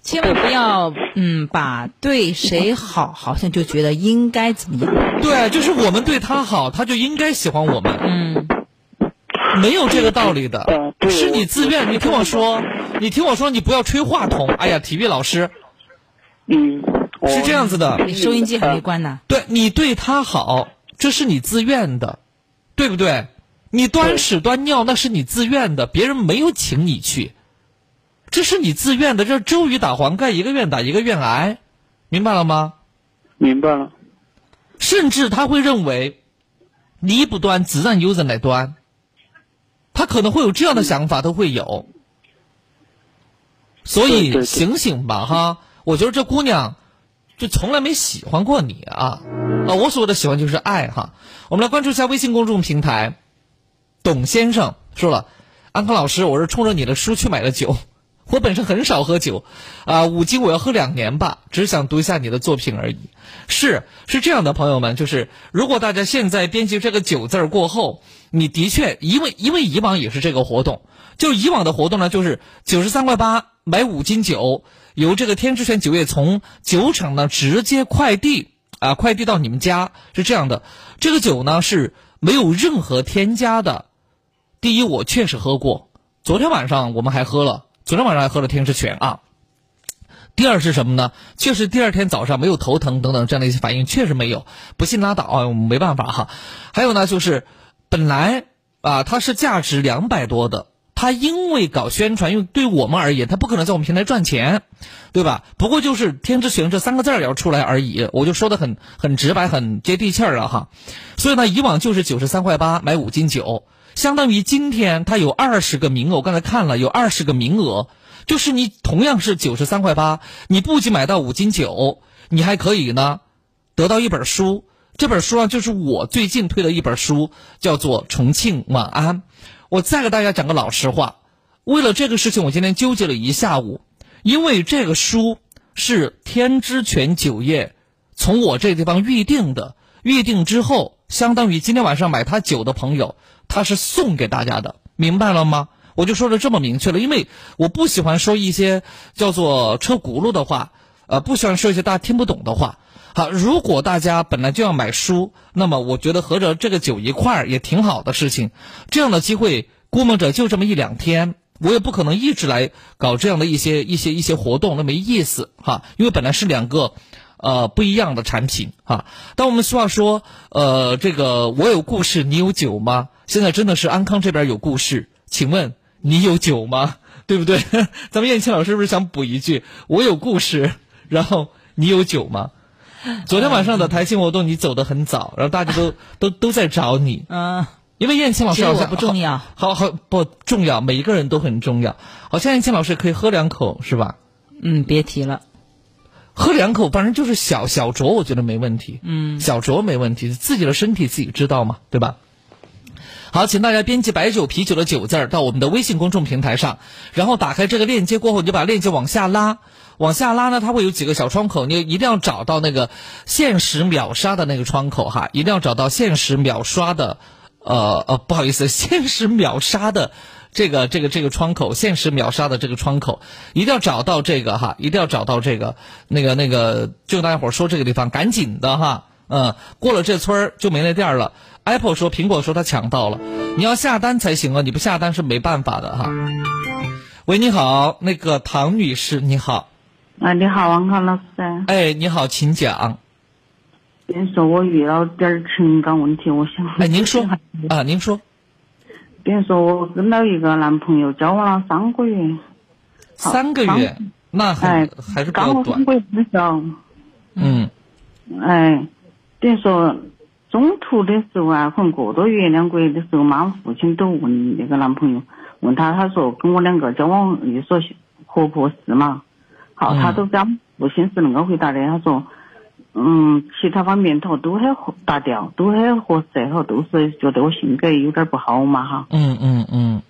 千万不要，嗯，把对谁好，好像就觉得应该怎么样。对，就是我们对他好，他就应该喜欢我们。嗯，没有这个道理的，是你自愿。你听我说，你听我说，你不要吹话筒。哎呀，体育老师，嗯，是这样子的。你收音机还没关呢。对你对他好，这是你自愿的，对不对？你端屎端尿那是你自愿的，别人没有请你去。这是你自愿的，这周瑜打黄盖，一个愿打一个愿挨，明白了吗？明白了。甚至他会认为，你不端，自然有人来端。他可能会有这样的想法，都会有。所以醒醒吧，哈！我觉得这姑娘，就从来没喜欢过你啊！啊，我所谓的喜欢就是爱哈。我们来关注一下微信公众平台，董先生说了：“安康老师，我是冲着你的书去买的酒。”我本身很少喝酒，啊，五斤我要喝两年吧，只想读一下你的作品而已。是是这样的，朋友们，就是如果大家现在编辑这个“酒”字儿过后，你的确，因为因为以往也是这个活动，就以往的活动呢，就是九十三块八买五斤酒，由这个天之泉酒业从酒厂呢直接快递啊，快递到你们家是这样的。这个酒呢是没有任何添加的。第一，我确实喝过，昨天晚上我们还喝了。昨天晚上还喝了天之泉啊。第二是什么呢？确实第二天早上没有头疼等等这样的一些反应，确实没有。不信拉倒啊，没办法哈。还有呢，就是本来啊，它是价值两百多的，它因为搞宣传，因为对我们而言，它不可能在我们平台赚钱，对吧？不过就是天之泉这三个字儿要出来而已，我就说的很很直白，很接地气儿了哈。所以呢，以往就是九十三块八买五斤酒。相当于今天他有二十个名额，我刚才看了有二十个名额，就是你同样是九十三块八，你不仅买到五斤酒，你还可以呢得到一本书。这本书啊，就是我最近推的一本书，叫做《重庆晚安》。我再给大家讲个老实话，为了这个事情，我今天纠结了一下午，因为这个书是天之泉酒业从我这地方预定的，预定之后，相当于今天晚上买他酒的朋友。他是送给大家的，明白了吗？我就说的这么明确了，因为我不喜欢说一些叫做车轱辘的话，呃，不喜欢说一些大家听不懂的话。好，如果大家本来就要买书，那么我觉得合着这个酒一块儿也挺好的事情。这样的机会，估摸着就这么一两天，我也不可能一直来搞这样的一些一些一些活动，那没意思哈。因为本来是两个。呃，不一样的产品哈。当我们说话说，呃，这个我有故事，你有酒吗？现在真的是安康这边有故事，请问你有酒吗？*laughs* 对不对？*laughs* 咱们燕青老师是不是想补一句：我有故事，*laughs* 然后你有酒吗？昨天晚上的台庆活动你走的很早，然后大家都都都在找你。嗯，因为燕青老师好像不重要好好不重要，每一个人都很重要。好像燕青老师可以喝两口是吧？嗯，别提了。喝两口，反正就是小小酌，我觉得没问题。嗯，小酌没问题，自己的身体自己知道嘛，对吧？好，请大家编辑“白酒”“啤酒”的“酒”字儿到我们的微信公众平台上，然后打开这个链接过后，你就把链接往下拉，往下拉呢，它会有几个小窗口，你一定要找到那个限时秒杀的那个窗口哈，一定要找到限时秒刷的，呃呃，不好意思，*laughs* 限时秒杀的这个这个这个窗口，限时秒杀的这个窗口，一定要找到这个哈，一定要找到这个那个那个，就大家伙儿说这个地方，赶紧的哈。嗯，过了这村儿就没那店儿了。Apple 说，苹果说他抢到了，你要下单才行啊，你不下单是没办法的哈。喂，你好，那个唐女士，你好。啊，你好，王康老师。哎，你好，请讲。别说我遇到点儿情感问题，我想。哎，您说 *laughs* 啊，您说。比如说，我跟到一个男朋友交往了三个月。三个月，那还哎，还是比较短。嗯哎，等于说中途的时候啊，可能个多月、两个月的时候，妈妈父亲都问那个男朋友，问他，他说跟我两个交往，你说合不合适嘛？好，嗯他都讲父亲是那个回答的，他说，嗯，其他方面头都很合搭调，都很合适，后都是觉得我性格有点不好嘛哈。嗯嗯嗯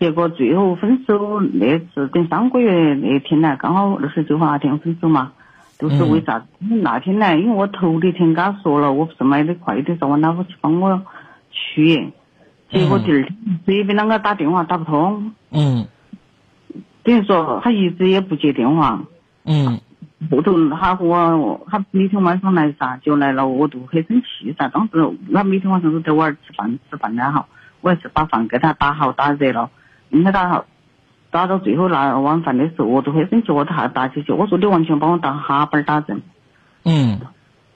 结果最后分手那次等三个月那天呢，刚好二十九号那天分手嘛，都是为啥子？那天呢，因为我头一天跟他说了，我不是买的快递，说我老婆去帮我取，结果第二天这边啷个打电话打不通，嗯等于说他一直也不接电话。嗯后头他和我，他每天晚上来噻，就来了，我都很生气噻。当时他每天晚上都在我那儿吃饭吃饭呢哈，我还是把饭给他打好打热了，应该打好，打到最后那晚饭的时候，我都很生气，我他还打起去，我说你完全把我当哈巴儿打人。嗯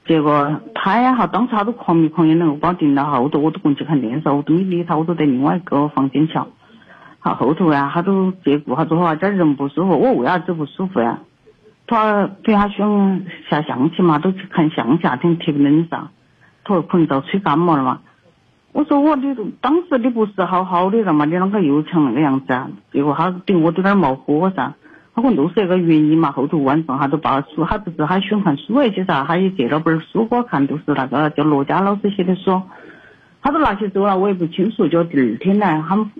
结果他呀哈，当时他都狂迷狂眼的，我把我盯到哈，后头我都过去看电视，我都没理他，我都在另外一个房间瞧。他，后头呀，他都结果他说话这儿人不舒服，我为啥子不舒服呀？他对他喜欢下象棋嘛，都去看象棋，夏天特别冷噻，他说可能遭吹感冒了嘛。我说我你当时你不是好好的了嘛，你啷个又成那个样子啊？结果他对我都有点冒火噻，他可能都是那个原因嘛。后头晚上他都把书，他不是他喜欢看书那些噻，他也借了本书给我看，都是那个叫罗家老师写的书，他都拿起走了，我也不清楚。就第二天呢，他们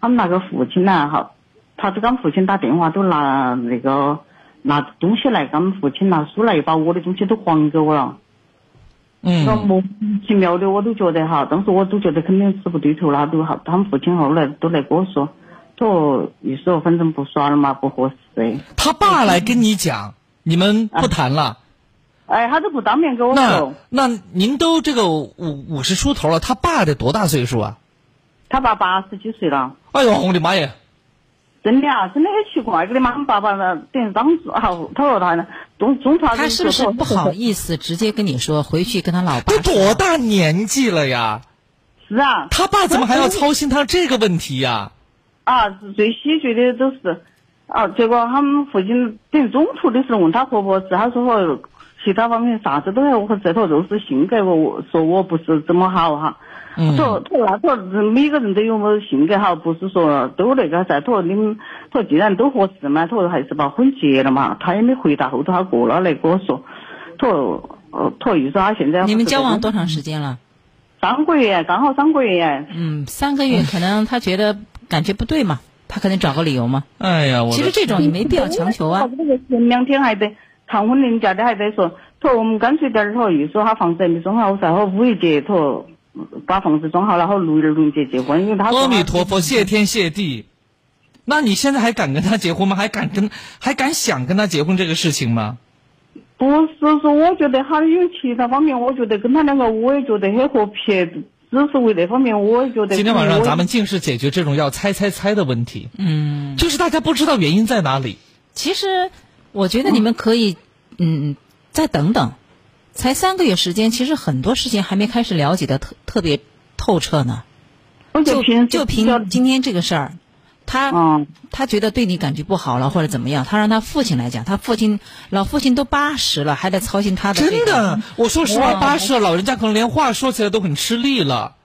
他们那个父亲呢，哈，他就跟父亲打电话，都拿那个拿东西来给他们父亲拿书来，把我的东西都还给我了。那嗯莫名其妙的，我都觉得哈，当时我都觉得肯定是不对头了，都好，他们父亲后来都来跟我说，说一说反正不耍了嘛，不合适。他爸来跟你讲，你们不谈了。哎，他都不当面跟我那说，那您都这个五五十出头了，他爸得多大岁数啊？他爸八十几岁了。哎呦，我的妈呀！真的啊，真的很奇怪，给你妈妈爸爸呢，等于当时啊，他说他呢，中中途他是不是不好意思直接跟你说，回去跟他老爸都多大年纪了呀？是啊，他爸怎么还要操心他这个问题呀？啊，最喜剧的都是，啊，结果他们父亲等于中途的时候问他婆婆是，他说说其他方面啥子都很合适，他就是性格我说我不是怎么好哈。说他说他说每个人都有么性格哈，不是说都那个噻。他说你们他说既然都合适嘛，他说还是把婚结了嘛。他也没回答，后头他过了来跟我说，他说呃，他说又说他现在你们交往多长时间了？三个月，刚好三个月。嗯，三个月可能他觉得感觉不对嘛，他可能找个理由嘛。哎呀，我其实这种也没必要强求啊。前两天还在谈婚人家的还在说，他说我们干脆点儿，他说意思他房子还没装好噻，他说五一节他说把房子装好了，然后六一六节结婚，因为他阿弥陀佛，谢天谢地。那你现在还敢跟他结婚吗？还敢跟还敢想跟他结婚这个事情吗？不是说，我觉得他有其他方面，我觉得跟他两个我也觉得很和谐，只是为那方面我也觉得。今天晚上咱们尽是解决这种要猜猜猜的问题。嗯，就是大家不知道原因在哪里。其实我觉得你们可以，嗯，再等等，才三个月时间，其实很多事情还没开始了解的特特别透彻呢。就平就凭今天这个事儿，他嗯他觉得对你感觉不好了或者怎么样，他让他父亲来讲，他父亲老父亲都八十了，还在操心他的这个。真的，我说实话，哇八十了，老人家可能连话说起来都很吃力了。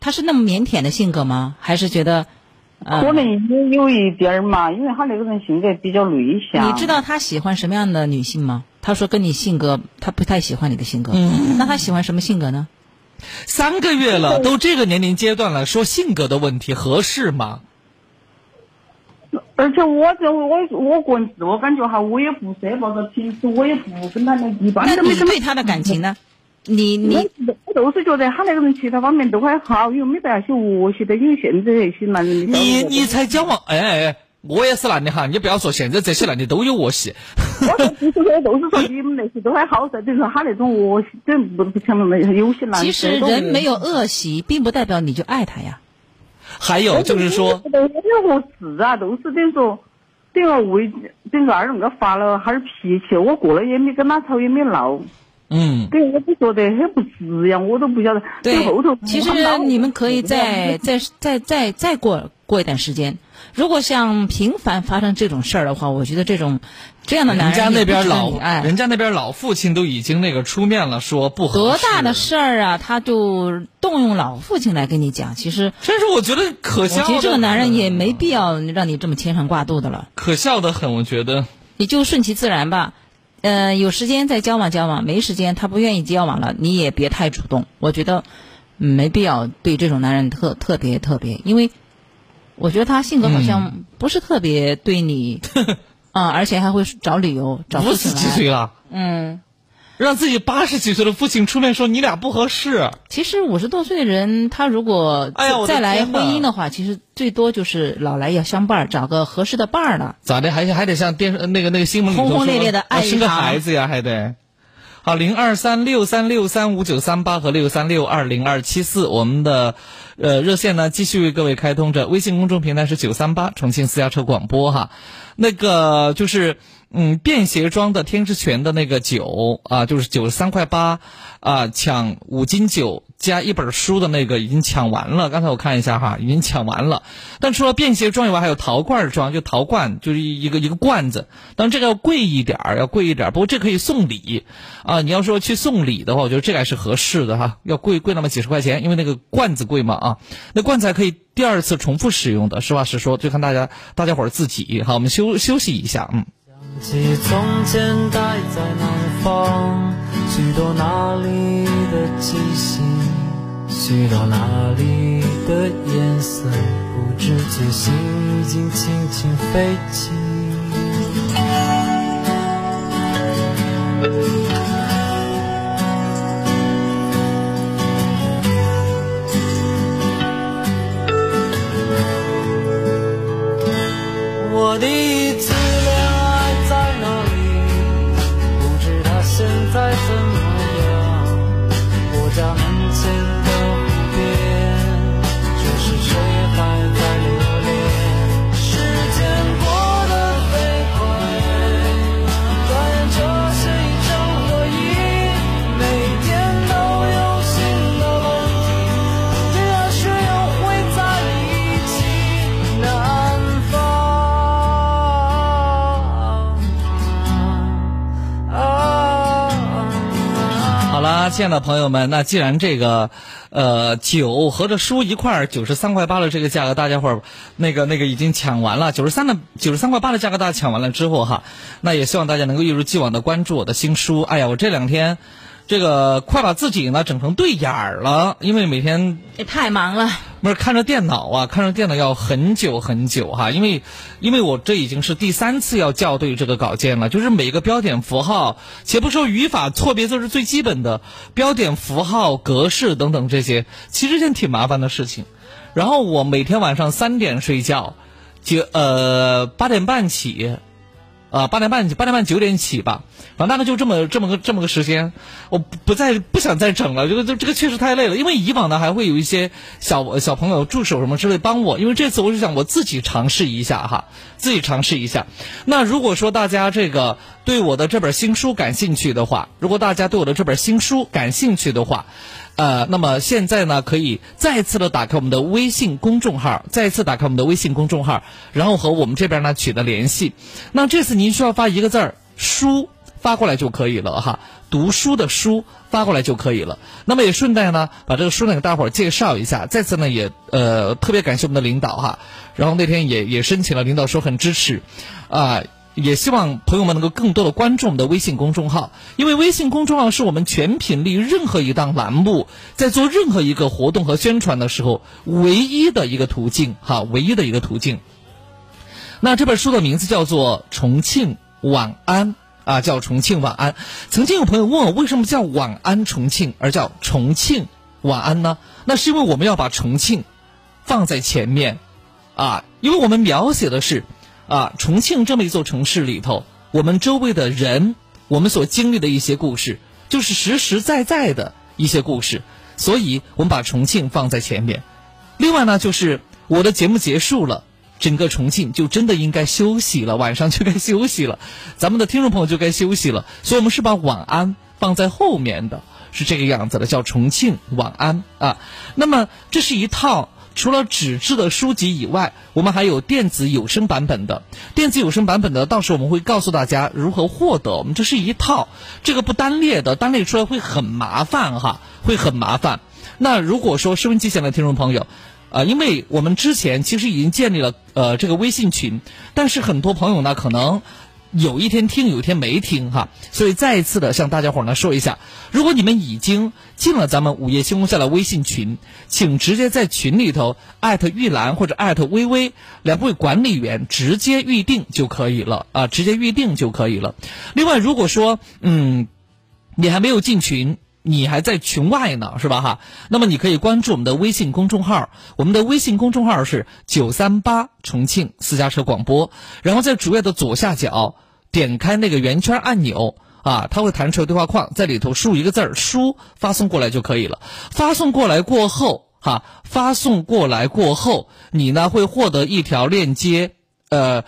他是那么腼腆的性格吗？还是觉得？呃可能也有一点儿嘛，因为他那个人性格比较内向。你知道他喜欢什么样的女性吗？他说跟你性格，他不太喜欢你的性格。嗯那他喜欢什么性格呢？三个月了，都这个年龄阶段了，说性格的问题合适吗？而且我这我我个人自我感觉哈，我也不奢望着平时我也不跟他那一般那你对他的感情呢？你你我就是觉得他那个人其他方面都还好，因为没得那些恶习的，因为现在那些男人的你你才交往，哎哎哎，我也是男的哈，你不要说现在这些男的都有恶习。我的意思说，都是说你们那些都还好噻，等于说他那种恶习，真不不像那些有些男其实人没有恶习，并不代表你就爱他呀。还有就是说，都没有合适啊，都是等于说，等于说为等于说二那个发了哈儿脾气，我过了也没跟他吵，也没闹。嗯，对，我就觉得很不值呀，我都不晓得。对后头，其实你们可以再再再再再过过一段时间。如果像频繁发生这种事儿的话，我觉得这种这样的男人人家那边老你爱，人家那边老父亲都已经那个出面了，说不合适。多大的事儿啊，他就动用老父亲来跟你讲。其实，真是我觉得可笑的。我觉得这个男人也没必要让你这么牵肠挂肚的了。可笑的很，我觉得。你就顺其自然吧。呃，有时间再交往交往，没时间他不愿意交往了，你也别太主动。我觉得、嗯没必要对这种男人特特别特别，因为我觉得他性格好像不是特别对你 *laughs* 啊、而且还会找理由找五十父亲来。几岁了，嗯，让自己八十几岁的父亲出面说你俩不合适，其实五十多岁的人，他如果哎呀再来婚姻的话，其实最多就是老来要相伴儿，找个合适的伴儿了。咋的？还还得像电视那个那个新闻里轰轰烈烈的爱一啊生个孩子呀，还得。好，零二三六三六三五九三八和六三六二零二七四，我们的呃热线呢继续为各位开通着，微信公众平台是九三八重庆私家车广播哈。那个就是嗯，便携装的天之泉的那个酒啊，就是九十三块八啊，抢五斤酒加一本书的那个已经抢完了。刚才我看一下哈，已经抢完了。但除了便携装以外，还有陶罐装，就陶罐，就是一个一个罐子。当然这个要贵一点儿，要贵一点儿。不过这可以送礼啊。你要说去送礼的话，我觉得这个还是合适的哈，要贵贵那么几十块钱，因为那个罐子贵嘛啊。那罐子还可以第二次重复使用的，实话实说，就看大家大家伙儿自己。好，我们休休息一下，嗯。记从前待在南方，许多那里的气息，许多那里的颜色，不知觉心已经轻轻飞起。我第亲爱的朋友们，那既然这个，呃，酒和这书一块儿九十三块八的这个价格，大家伙儿那个那个已经抢完了，九十三的九十三块八的价格大家抢完了之后哈，那也希望大家能够一如既往的关注我的新书。哎呀，我这两天这个快把自己呢整成对眼儿了，因为每天也太忙了。不是看着电脑啊，看着电脑要很久很久哈，因为因为我这已经是第三次要校对这个稿件了，就是每个标点符号，且不说语法错别字是最基本的，标点符号格式等等这些，其实件挺麻烦的事情。然后我每天晚上三点睡觉，就呃八点半起。啊，八点半八点半九点起吧，反正大概就这么这么个这么个时间，我不不再不想再整了，这个这这个确实太累了，因为以往呢还会有一些小小朋友助手什么之类帮我，因为这次我是想我自己尝试一下哈，自己尝试一下。那如果说大家这个对我的这本新书感兴趣的话，如果大家对我的这本新书感兴趣的话，呃，那么现在呢，可以再次的打开我们的微信公众号，再次打开我们的微信公众号，然后和我们这边呢取得联系。那这次您需要发一个字儿“书”发过来就可以了哈，读书的“书”发过来就可以了。那么也顺带呢，把这个书呢给大伙儿介绍一下。再次呢，也呃特别感谢我们的领导哈，然后那天也也申请了，领导说很支持，啊、也希望朋友们能够更多的关注我们的微信公众号，因为微信公众号是我们全品力任何一档栏目在做任何一个活动和宣传的时候唯一的一个途径哈，唯一的一个途径。那这本书的名字叫做《重庆晚安》啊，叫《重庆晚安》。曾经有朋友问我，为什么叫晚安重庆，而叫重庆晚安呢？那是因为我们要把重庆放在前面啊，因为我们描写的是啊，重庆这么一座城市里头，我们周围的人，我们所经历的一些故事，就是实实在在的一些故事，所以我们把重庆放在前面。另外呢，就是我的节目结束了，整个重庆就真的应该休息了，晚上就该休息了，咱们的听众朋友就该休息了，所以我们是把晚安放在后面的，是这个样子的，叫重庆晚安啊。那么这是一套。除了纸质的书籍以外，我们还有电子有声版本的。电子有声版本的，到时候我们会告诉大家如何获得。我们这是一套，这个不单列的，单列出来会很麻烦哈，会很麻烦。那如果说收音机前的听众朋友，啊，因为我们之前其实已经建立了呃这个微信群，但是很多朋友呢可能有一天听，有一天没听哈，所以再一次的向大家伙儿呢说一下，如果你们已经进了咱们午夜星空下的微信群，请直接在群里头艾特玉兰或者艾特微微两位管理员直接预定就可以了啊，直接预定就可以了。另外，如果说嗯你还没有进群。你还在群外呢，是吧哈？那么你可以关注我们的微信公众号，我们的微信公众号是九三八重庆私家车广播，然后在主页的左下角点开那个圆圈按钮啊，它会弹出对话框，在里头输入一个字儿“书”，发送过来就可以了。发送过来过后，哈，发送过来过后，你呢会获得一条链接，呃。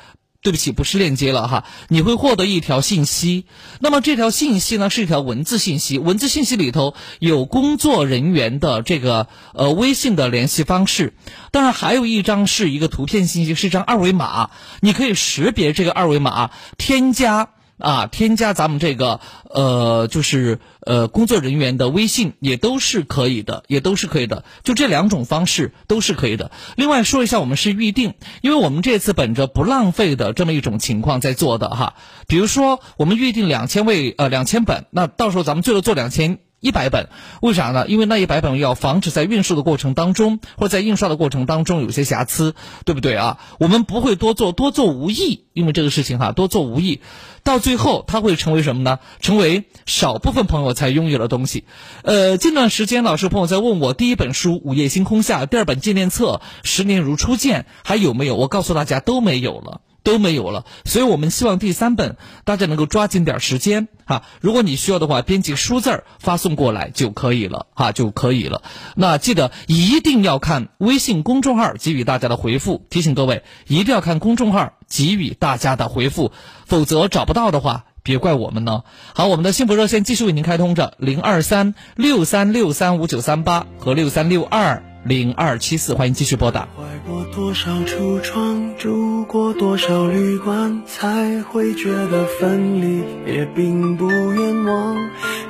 对不起，不是链接了哈，你会获得一条信息。那么这条信息呢是一条文字信息，文字信息里头有工作人员的这个呃微信的联系方式，当然还有一张是一个图片信息，是一张二维码，你可以识别这个二维码，添加。啊，添加咱们这个呃，就是呃工作人员的微信也都是可以的，也都是可以的，就这两种方式都是可以的。另外说一下，我们是预定，因为我们这次本着不浪费的这么一种情况在做的哈。比如说，我们预定两千位呃两千本，那到时候咱们最多做两千。一百本，为啥呢？因为那一百本要防止在运输的过程当中，或者在印刷的过程当中有些瑕疵，对不对啊？我们不会多做，多做无益，因为这个事情哈，多做无益，到最后它会成为什么呢？成为少部分朋友才拥有的东西。呃，近段时间老师朋友在问我，第一本书《午夜星空下》，第二本纪念册《十年如初见》还有没有？我告诉大家都没有了。都没有了，所以我们希望第三本大家能够抓紧点时间哈。如果你需要的话，编辑书字儿发送过来就可以了哈，就可以了。那记得一定要看微信公众号给予大家的回复，提醒各位一定要看公众号给予大家的回复，否则找不到的话，别怪我们呢。好，我们的幸福热线继续为您开通着零二三六三六三五九三八和六三六二零二七四，欢迎继续拨打。怀过多少橱窗，住过多少旅馆，才会觉得分离也并不冤枉。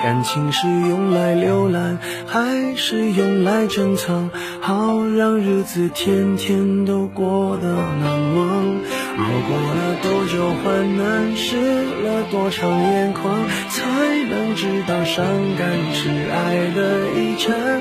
感情是用来浏览，还是用来珍藏？好让日子天天都过得难忘。熬过了多久患难，湿了多少眼眶，才能知道伤感是爱的遗产。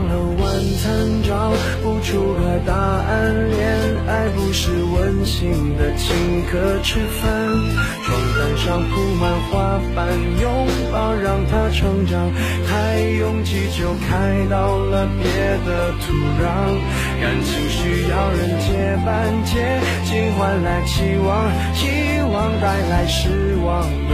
找不出个答案。恋爱不是温馨的请客吃饭，床单上铺满花瓣，拥抱让它成长。太拥挤就开到了别的土壤，感情需要人接班，接近换来期望，期望带来失望的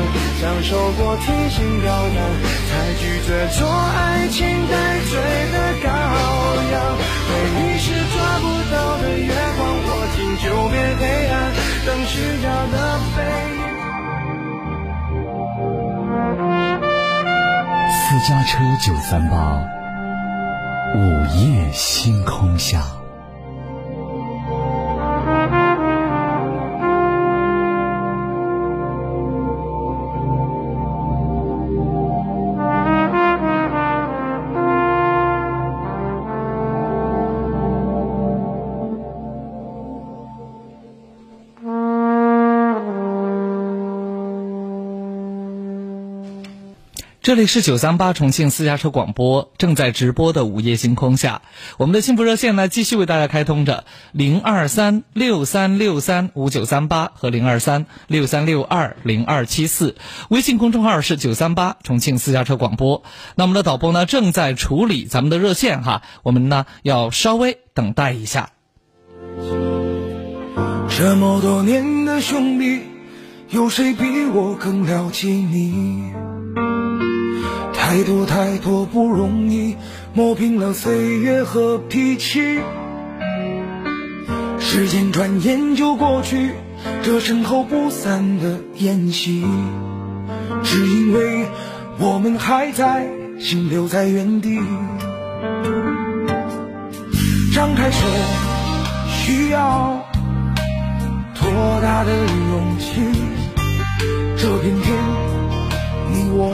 享受过提心吊胆，才拒绝做爱情带罪的羔羊。回忆是抓不到的月光，握紧就变黑暗，等虚假的背影。私家车九三八，午夜星空下。这里是九三八重庆私家车广播正在直播的午夜星空下，我们的幸福热线呢继续为大家开通着零二三六三六三五九三八和零二三六三六二零二七四，微信公众号是九三八重庆私家车广播。那我们的导播呢正在处理咱们的热线哈，我们呢要稍微等待一下。这么多年的兄弟，有谁比我更了解你？太多太多不容易，磨平了岁月和脾气。时间转眼就过去，这身后不散的宴席，只因为我们还在，心留在原地。张开手，需要多大的勇气？这片天，你我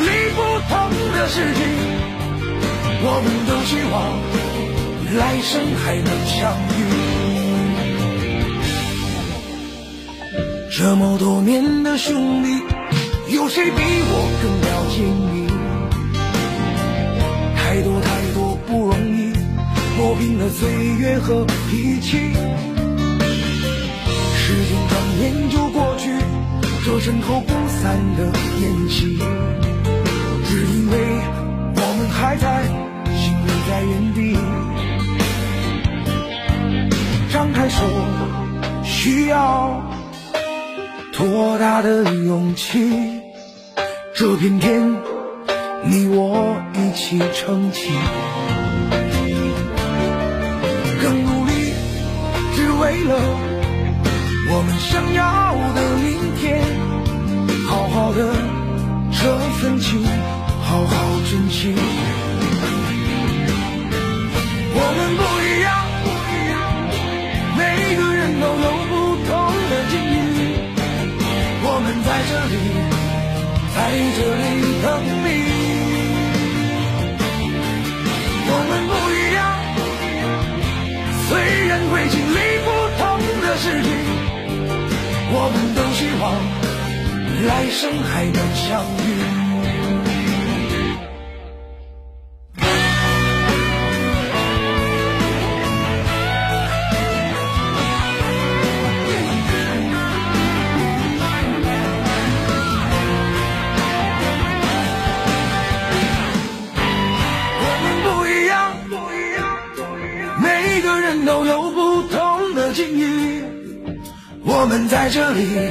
历不同的事情，我们都希望来生还能相遇。这么多年的兄弟，有谁比我更了解你？太多太多不容易，磨平了岁月和脾气。时间转眼就过去，这身后不散的宴席，还在，心留在原地。张开手，需要多大的勇气？这片天，你我一起撑起，更努力，只为了。来生还能相遇我们不一样不一样不一样。每个人都有不同的境遇我们在这里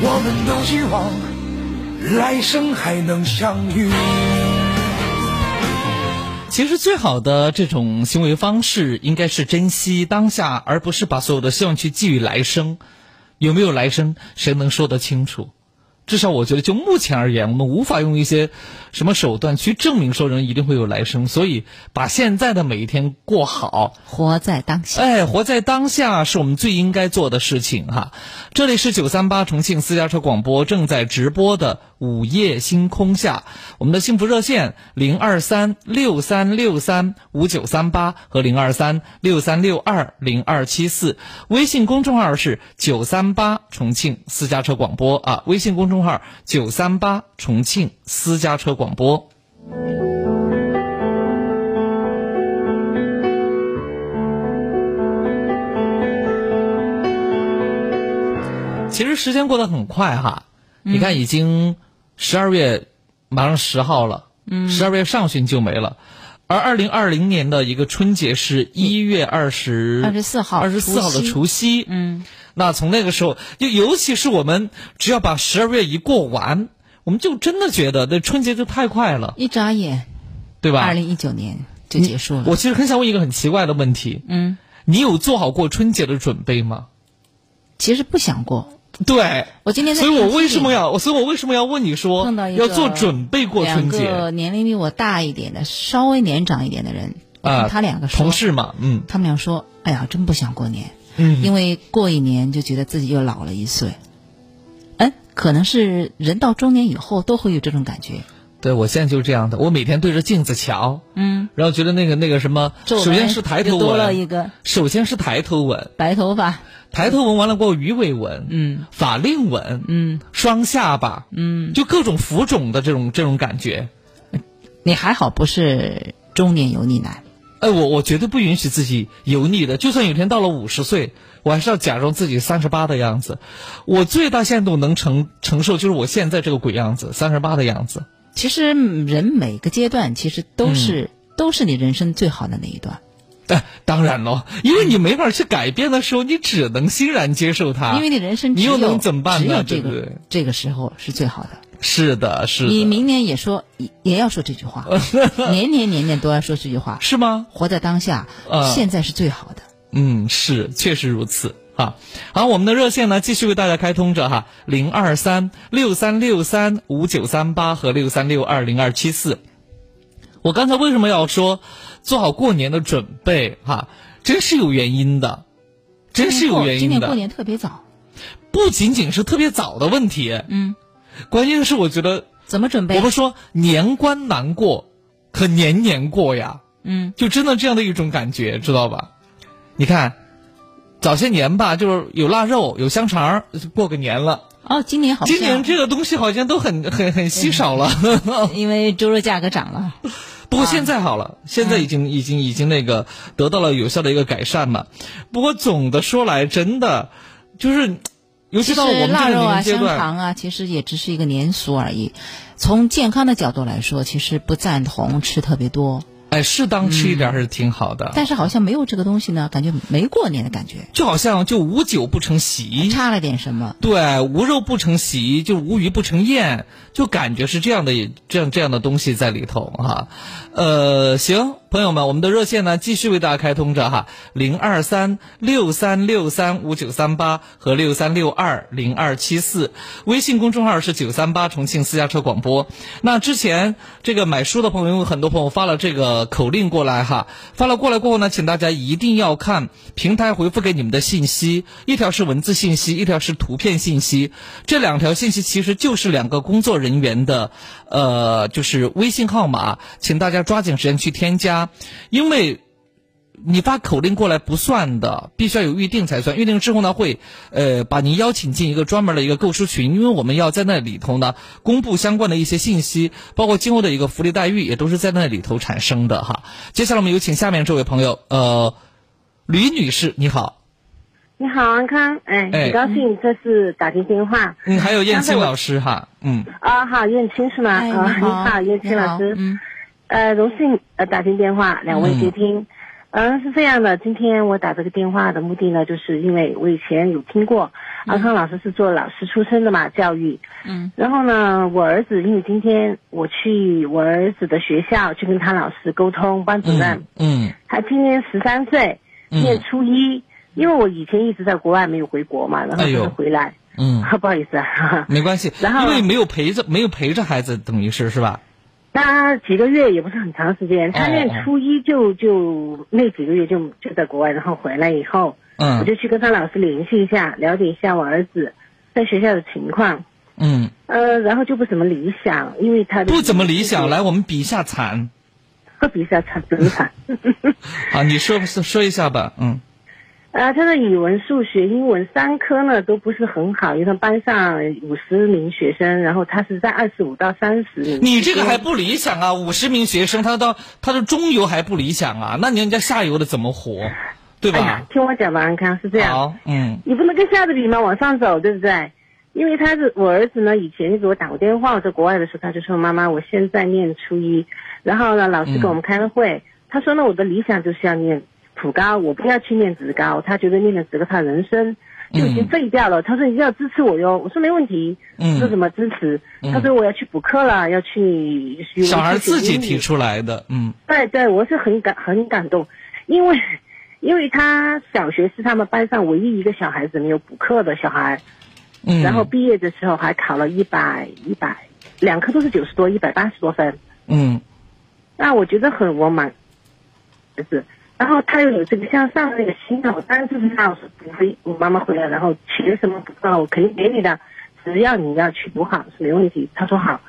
我们都希望来生还能相遇。其实最好的这种行为方式，应该是珍惜当下，而不是把所有的希望去寄予来生。有没有来生，谁能说得清楚？至少我觉得，就目前而言，我们无法用一些什么手段去证明说人一定会有来生。所以，把现在的每一天过好，活在当下。哎，活在当下是我们最应该做的事情哈。这里是九三八重庆私家车广播正在直播的午夜星空下，我们的幸福热线零二三六三六三五九三八和零二三六三六二零二七四，微信公众号是九三八重庆私家车广播啊，微信公众号九三八重庆私家车广播。其实时间过得很快哈，你看已经十二月马上十号了，嗯十二月上旬就没了。而二零二零年的一个春节是一月二十二十四号二十四号的除夕。嗯，那从那个时候，就尤其是我们只要把十二月一过完，我们就真的觉得那春节就太快了，一眨眼，对吧？二零一九年就结束了。我其实很想问一个很奇怪的问题，嗯，你有做好过春节的准备吗？其实不想过。对，我今天所以我为什么要？所以我为什么要问你说碰到一个要做准备过春两个节？年龄比我大一点的，稍微年长一点的人，他两个说，同事嘛，嗯他们俩说：“哎呀，真不想过年，嗯，因为过一年就觉得自己又老了一岁。”哎，可能是人到中年以后都会有这种感觉。对我现在就是这样的，我每天对着镜子瞧，嗯，然后觉得那个那个什么，首先是抬头纹多了，一个。首先是抬头纹，白头发，抬头纹完了过后鱼尾纹，嗯，法令纹，嗯，双下巴，嗯，就各种浮肿的这种这种感觉。你还好不是中年油腻男。哎，我我绝对不允许自己油腻的，就算有一天到了五十岁，我还是要假装自己三十八的样子。我最大限度能承承受就是我现在这个鬼样子，三十八的样子。其实人每个阶段其实都是、嗯都是你人生最好的那一段，哎，当然喽，因为你没法去改变的时候，你只能欣然接受它。因为你人生只有你又能怎么办呢？只有这个？这个时候是最好的。是的，是的。你明年也说也也要说这句话，*laughs* 年年年年都要说这句话，是吗？活在当下，啊现在是最好的。嗯，是，确实如此。哈，好，我们的热线呢继续为大家开通着哈，零二三六三六三五九三八和六三六二零二七四。我刚才为什么要说做好过年的准备哈？真是有原因的，真是有原因的。今年过年特别早，不仅仅是特别早的问题，嗯，关键是我觉得怎么准备？我们说年关难过，可年年过呀，嗯，就真的这样的一种感觉，知道吧？你看，早些年吧，就是有腊肉，有香肠，过个年了。哦，今年好像今年这个东西好像都很很很稀少了，*laughs* 因为猪肉价格涨了。不过现在好了，现在已经已经已经那个得到了有效的一个改善嘛。不过总的说来，真的就是，尤其到我们这个腊肉啊、香肠啊，其实也只是一个年俗而已。从健康的角度来说，其实不赞同吃特别多。哎，适当吃一点还是挺好的。但是好像没有这个东西呢，感觉没过年的感觉，就好像就无酒不成席，差了点什么。对，无肉不成席，就无鱼不成宴，就感觉是这样的，这样这样的东西在里头哈。呃，行，朋友们，我们的热线呢继续为大家开通着哈，零二三六三六三五九三八和六三六二零二七四，微信公众号是九三八重庆私家车广播。那之前这个买书的朋友，很多朋友发了这个口令过来哈，发了过来过后呢，请大家一定要看平台回复给你们的信息，一条是文字信息，一条是图片信息，这两条信息其实就是两个工作人员的，呃，就是微信号码，请大家抓紧时间去添加，因为你发口令过来不算的，必须要有预定才算。预定之后呢，会呃把您邀请进一个专门的一个购书群，因为我们要在那里头呢公布相关的一些信息，包括今后的一个福利待遇，也都是在那里头产生的哈。接下来我们有请下面这位朋友，呃，吕女士，你好。你好，安康，哎，很高兴这次打进电话。嗯，还有燕青老师哈，嗯。啊，好，燕青是吗？哎，啊，你好，燕青老师。嗯。呃，荣幸呃打进电话，两位接听。嗯，是这样的，今天我打这个电话的目的呢，就是因为我以前有听过，阿康老师是做老师出身的嘛，教育。嗯。然后呢，我儿子因为今天我去我儿子的学校去跟他老师沟通，班主任。嗯。他今年十三岁，念初一。因为我以前一直在国外没有回国嘛，然后就是回来，嗯，*laughs* 不好意思啊，没关系，*laughs* 然后因为没有陪着没有陪着孩子，等于是是吧？那几个月也不是很长时间，他念初一就就那几个月就就在国外，然后回来以后，嗯，我就去跟他老师联系一下，了解一下我儿子在学校的情况，嗯，呃，然后就不怎么理想，因为他不怎么理想，来我们比一下惨，*laughs* 比一下惨怎么惨？*laughs* 啊，你说说一下吧，嗯。啊，他的语文、数学、英文三科呢都不是很好，因为他班上五十名学生，然后他是在二十五到三十名。你这个还不理想啊！五十名学生，他到他的中游还不理想啊！那人家下游的怎么活，对吧？哎、听我讲吧，安康是这样。好，嗯。你不能跟下的比嘛，往上走，对不对？因为他是我儿子呢，以前就给我打过电话，我在国外的时候，他就说：“妈妈，我现在念初一，然后呢，老师给我们开了会，嗯、他说呢，我的理想就是要念。”普高，我不要去念职高，他觉得念了职高，他人生就已经废掉了。嗯、他说你要支持我哟，我说没问题。嗯，说什么支持？嗯、他说我要去补课了，要去。小孩自己提出来的，嗯。对对，我是很感很感动，因为 *laughs* 因为他小学是他们班上唯一一个小孩子没有补课的小孩，嗯，然后毕业的时候还考了一百一百两科都是九十多，一百八十多分。嗯，那我觉得很我蛮，是。然后他又有这个向上的那个心啊，我当然就是让我说不会，我妈妈回来，然后钱什么不知道，我肯定给你的，只要你要去读好是没问题。他说好，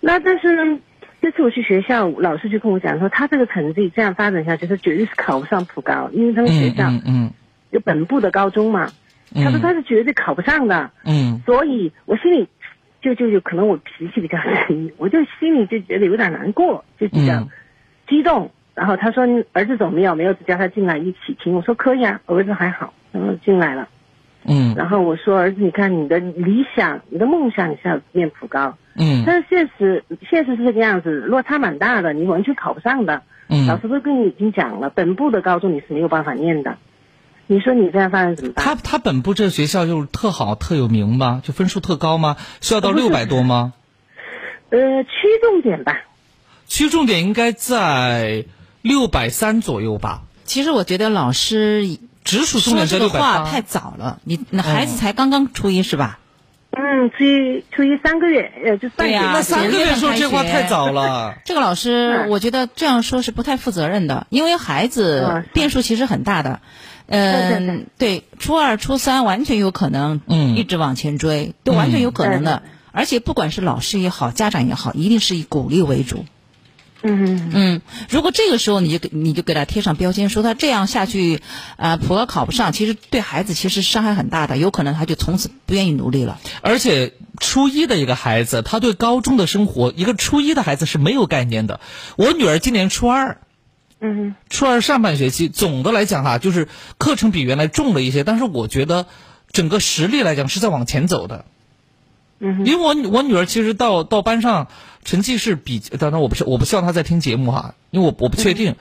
那但是呢，这次我去学校，老师就跟我讲说，他这个成绩这样发展下去，他绝对是考不上普高，因为他们学校嗯有本部的高中嘛，他说他是绝对考不上的，嗯，所以我心里就就就可能我脾气比较急，我就心里就觉得有点难过，就比较激动。然后他说：“你儿子走没有？没有，叫他进来一起听。”我说：“可以啊，儿子还好。”然后进来了。嗯。然后我说：“儿子，你看你的理想、你的梦想，你是要念普高。嗯。但是现实，现实是这个样子，落差蛮大的，你完全考不上的。嗯。老师都跟你已经讲了，本部的高中你是没有办法念的。你说你这样发展怎么办？他他本部这个学校就是特好、特有名吗？就分数特高吗？需要到六百多吗？呃，区重点吧。区重点应该在。六百三左右吧。其实我觉得老师直属重点在六百话太早了。你那孩子才刚刚初一是吧？嗯，初一初一三个月，呃，就对呀、那三个月说这话太早了。这个老师，我觉得这样说是不太负责任的，因为孩子变数其实很大的。嗯，对，初二、初三完全有可能，嗯，一直往前追，都完全有可能的。而且不管是老师也好，家长也好，一定是以鼓励为主。嗯嗯，如果这个时候你就你就给他贴上标签，说他这样下去，啊、呃，普高考不上，其实对孩子其实伤害很大的，有可能他就从此不愿意努力了。而且初一的一个孩子，他对高中的生活，一个初一的孩子是没有概念的。我女儿今年初二，嗯，初二上半学期，总的来讲哈，就是课程比原来重了一些，但是我觉得整个实力来讲是在往前走的。嗯，因为我我女儿其实到到班上成绩是比，当然我不是我不希望他在听节目哈，因为我我不确定，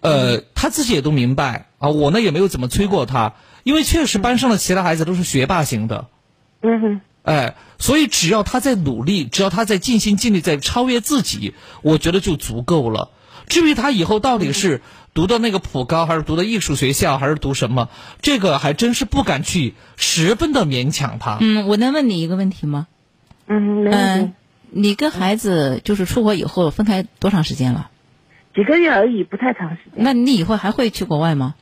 呃，他自己也都明白啊，我呢也没有怎么催过他，因为确实班上的其他孩子都是学霸型的，嗯哼，哎，所以只要他在努力，只要他在尽心尽力在超越自己，我觉得就足够了。至于他以后到底是读的那个普高，还是读的艺术学校，还是读什么，这个还真是不敢去十分的勉强他。嗯，我能问你一个问题吗？嗯，没问题。你跟孩子就是出国以后分开多长时间了？几个月而已，不太长时间。那你以后还会去国外吗？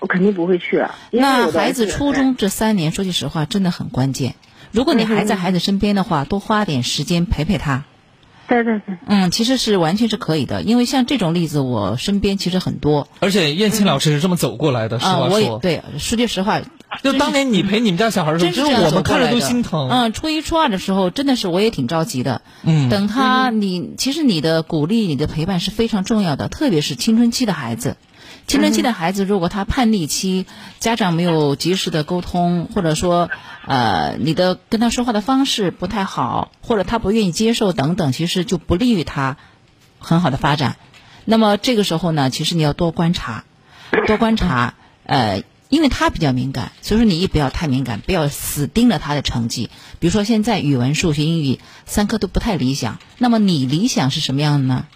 我肯定不会去了。那孩子初中这三年，说句实话，真的很关键。如果你还在孩子身边的话，多花点时间陪陪他，对对对，嗯，其实是完全是可以的，因为像这种例子，我身边其实很多。而且燕青老师是这么走过来的，实啊、话说。我也对，说句实话，就当 *laughs* 年你陪你们家小孩的时候，真是我们看着都心疼。嗯，初一、初二的时候，真的是我也挺着急的。嗯等他，你其实你的鼓励、你的陪伴是非常重要的，特别是青春期的孩子。青春期的孩子，如果他叛逆期，家长没有及时的沟通，或者说，呃，你的跟他说话的方式不太好，或者他不愿意接受等等，其实就不利于他很好的发展。那么这个时候呢，其实你要多观察，*laughs* 多观察，呃，因为他比较敏感，所以说你也不要太敏感，不要死盯着他的成绩。比如说现在语文、数学、英语三科都不太理想，那么你理想是什么样的呢？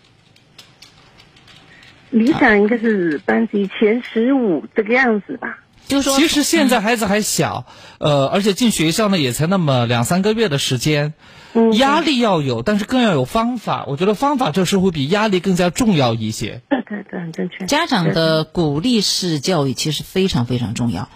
理想应该是班级前十五这个样子吧。就是说，其实现在孩子还小，呃，而且进学校呢也才那么两三个月的时间，嗯压力要有，但是更要有方法。我觉得方法这时候会比压力更加重要一些。对对对，很正确。家长的鼓励式教育其实非常非常重要。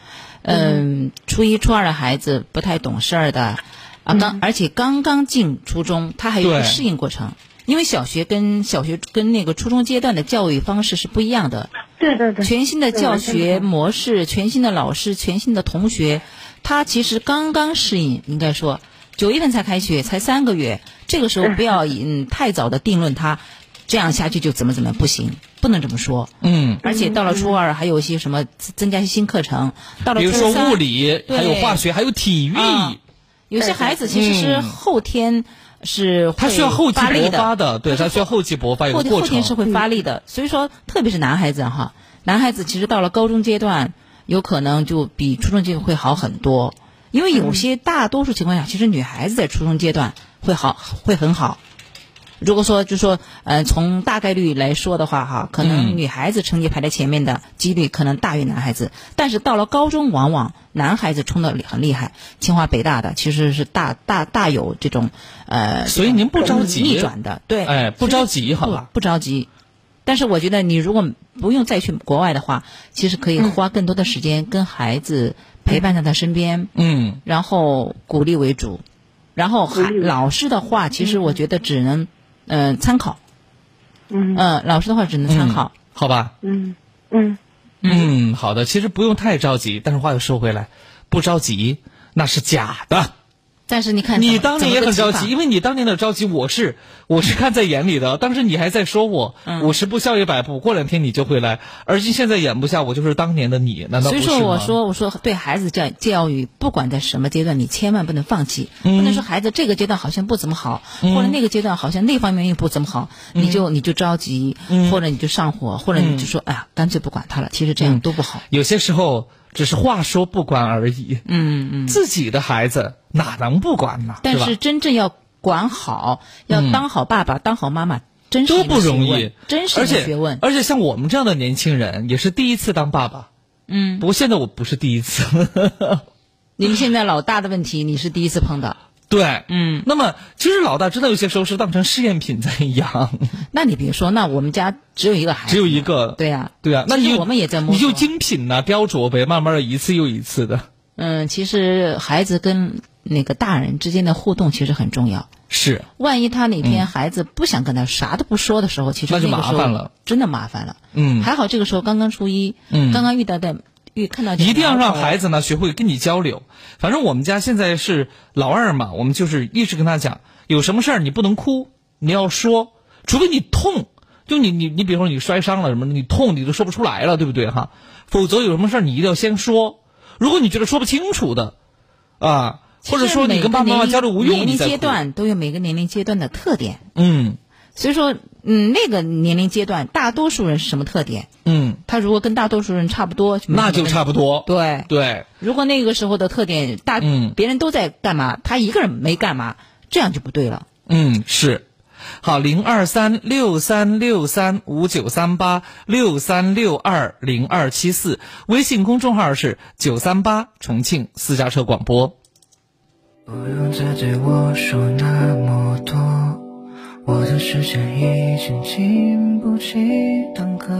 嗯，初一、初二的孩子不太懂事儿的，啊，刚而且刚刚进初中，他还有一个适应过程。因为小学跟小学跟那个初中阶段的教育方式是不一样的，对对对，全新的教学模式、全新的老师、全新的同学，他其实刚刚适应，应该说九月份才开学，才三个月，这个时候不要嗯太早的定论他，这样下去就怎么怎么不行，不能这么说。嗯，而且到了初二，还有一些什么增增加一些新课程，到了比如说初三物理，还有化学，还有体育，啊有些孩子其实是嗯。后天是会他需要后期发力的勃发的，对他需要后期勃发有后个过程。后天是会发力的，所以说，特别是男孩子哈，男孩子其实到了高中阶段，有可能就比初中阶段会好很多，因为有些大多数情况下，其实女孩子在初中阶段会好，会很好。如果说就说，呃，从大概率来说的话，哈，可能嗯女孩子成绩排在前面的几率可能大于男孩子，但是到了高中，往往男孩子冲的很厉害，清华北大的其实是大大大有这种，呃，所以您不着急逆转的，对，哎，不着急，好吧？不着急。但是我觉得你如果不用再去国外的话，其实可以花更多的时间跟孩子陪伴在他身边，嗯，然后鼓励为主，然后还老师的话，其实我觉得只能呃参考，嗯嗯、老师的话只能参考，好吧？嗯嗯，嗯，好的。其实不用太着急，但是话又说回来，不着急那是假的。但是你看你当年也很着急，因为你当年的着急，我是我是看在眼里的。*laughs* 当时你还在说我嗯五十步笑一百步，过两天你就会来。而今现在眼不下，我就是当年的你，难道所以不是吗？说，我说我说对孩子教教育，不管在什么阶段，你千万不能放弃，嗯不能说孩子这个阶段好像不怎么好，或者那个阶段好像那方面又不怎么好，你就你就着急，嗯或者你就上火，或者你就说哎呀，干脆不管他了。其实这样都不好。有些时候只是话说不管而已。嗯嗯。自己的孩子哪能不管呢？但是真正要管好，要嗯当好爸爸、当好妈妈，真是都不容易，真是学且问。而且像我们这样的年轻人，也是第一次当爸爸。嗯，不过现在我不是第一次。*laughs* 你们现在老大的问题，你是第一次碰到。对，嗯，那么其实老大真的有些时候是当成试验品在养，*laughs* 那你别说，那我们家只有一个孩子，只有一个。对呀、对啊，那你我们也在摸你就精品呐、雕琢呗，慢慢的一次又一次的。嗯，其实孩子跟那个大人之间的互动其实很重要。是，万一他哪天孩子不想跟他啥都不说的时候，其实那就麻烦了，真的麻烦了。嗯。还好这个时候刚刚初一，嗯。刚刚遇到的遇看到一定要让孩子呢学会跟你交流。反正我们家现在是老二嘛，我们就是一直跟他讲，有什么事儿你不能哭，你要说，除非你痛，就你你你比如说你摔伤了什么，你痛你都说不出来了，对不对哈？否则有什么事儿你一定要先说。如果你觉得说不清楚的，啊，或者说你跟爸爸妈妈交流无用，年龄阶段都有每个年龄阶段的特点。嗯所以说，嗯，那个年龄阶段，大多数人是什么特点？嗯，他如果跟大多数人差不多，那就差不多。对，对，如果那个时候的特点大，嗯别人都在干嘛，他一个人没干嘛，这样就不对了。嗯，是。好，零二三六三六三五九三八六三六二零二七四，微信公众号是九三八重庆私家车广播。不用再对我说那么多，我的时间已经经不起耽搁。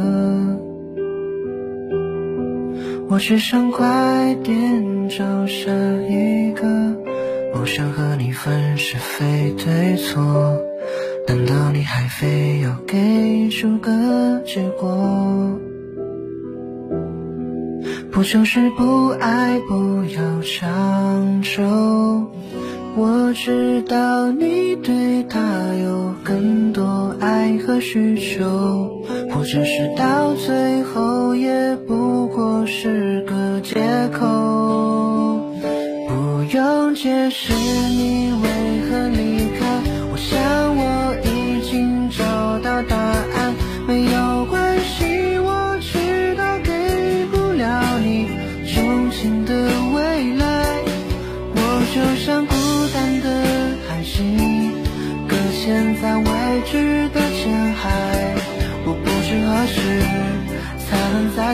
我只想快点找下一个，不想和你分是非对错。难道你还非要给出个结果？不就是不爱不要强求？我知道你对他有更多爱和需求，或者是到最后也不过是个借口。不用解释你为何离开，我想我已经找到答案，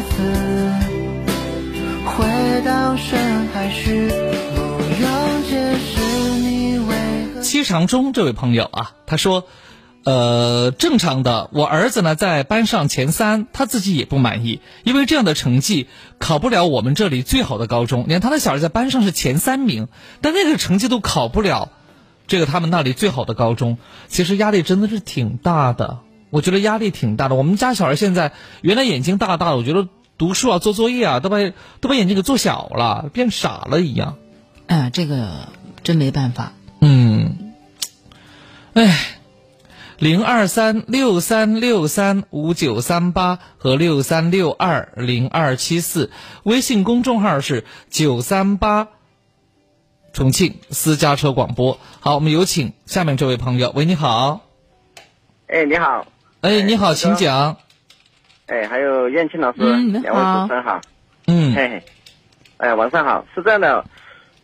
次回到深海时，不用解释你为何。七长中这位朋友啊，他说，呃，正常的，我儿子呢在班上前三，他自己也不满意，因为这样的成绩考不了我们这里最好的高中。你看他的小孩在班上是前三名，但那个成绩都考不了这个他们那里最好的高中，其实压力真的是挺大的。我觉得压力挺大的。我们家小孩现在原来眼睛大大的，我觉得读书啊、做作业啊，都把都把眼睛给做小了，变傻了一样。哎呀，这个真没办法。嗯，哎，零二三六三六三五九三八和六三六二零二七四，微信公众号是九三八重庆私家车广播。好，我们有请下面这位朋友。喂，你好。哎，你好。哎，你好，请讲。哎，还有燕青老师，嗯两位主持人好。嗯嘿嘿，哎，晚上好。是这样的，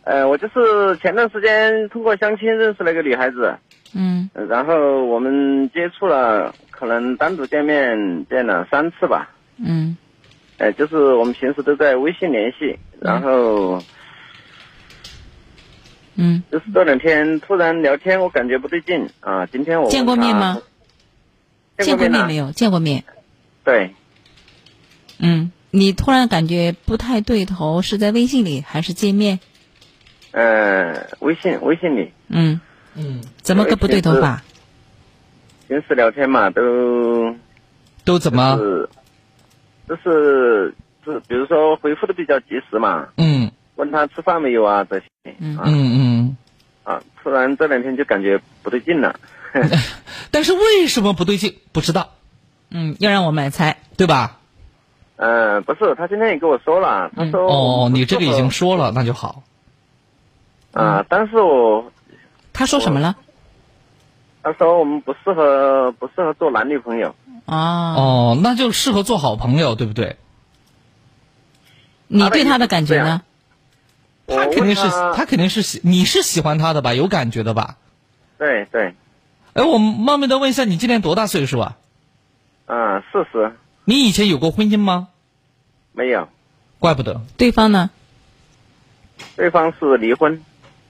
呃，我就是前段时间通过相亲认识了一个女孩子，嗯呃然后我们接触了，可能单独见面见了三次吧。嗯哎，就是我们平时都在微信联系，然后嗯，就是这两天突然聊天，我感觉不对劲啊。今天我见过面吗？？见见过过面没有？见过面。对，嗯，你突然感觉不太对头，是在微信里还是见面？呃，微信微信里嗯嗯，怎么个不对头法？平时聊天嘛，都都怎么？是，就是是，比如说回复的比较及时嘛，嗯问他吃饭没有啊这些，嗯啊嗯啊，突然这两天就感觉不对劲了。嗯。*laughs* 但是为什么不对劲？不知道，嗯，要让我们来猜。对吧？呃，不是，他今天也跟我说了，他说哦，你这个已经说说了，那就好。啊，但是我他说什么了？他说我们不适合不适合做男女朋友。啊，哦，那就适合做好朋友，对不对？你对他的感觉呢？他肯定是他他肯定是喜，你是喜欢他的吧？有感觉的吧？对对，哎，我冒昧的问一下，你今年多大岁数啊？嗯，四十你以前有过婚姻吗？没有，怪不得。对方呢？对方是离婚，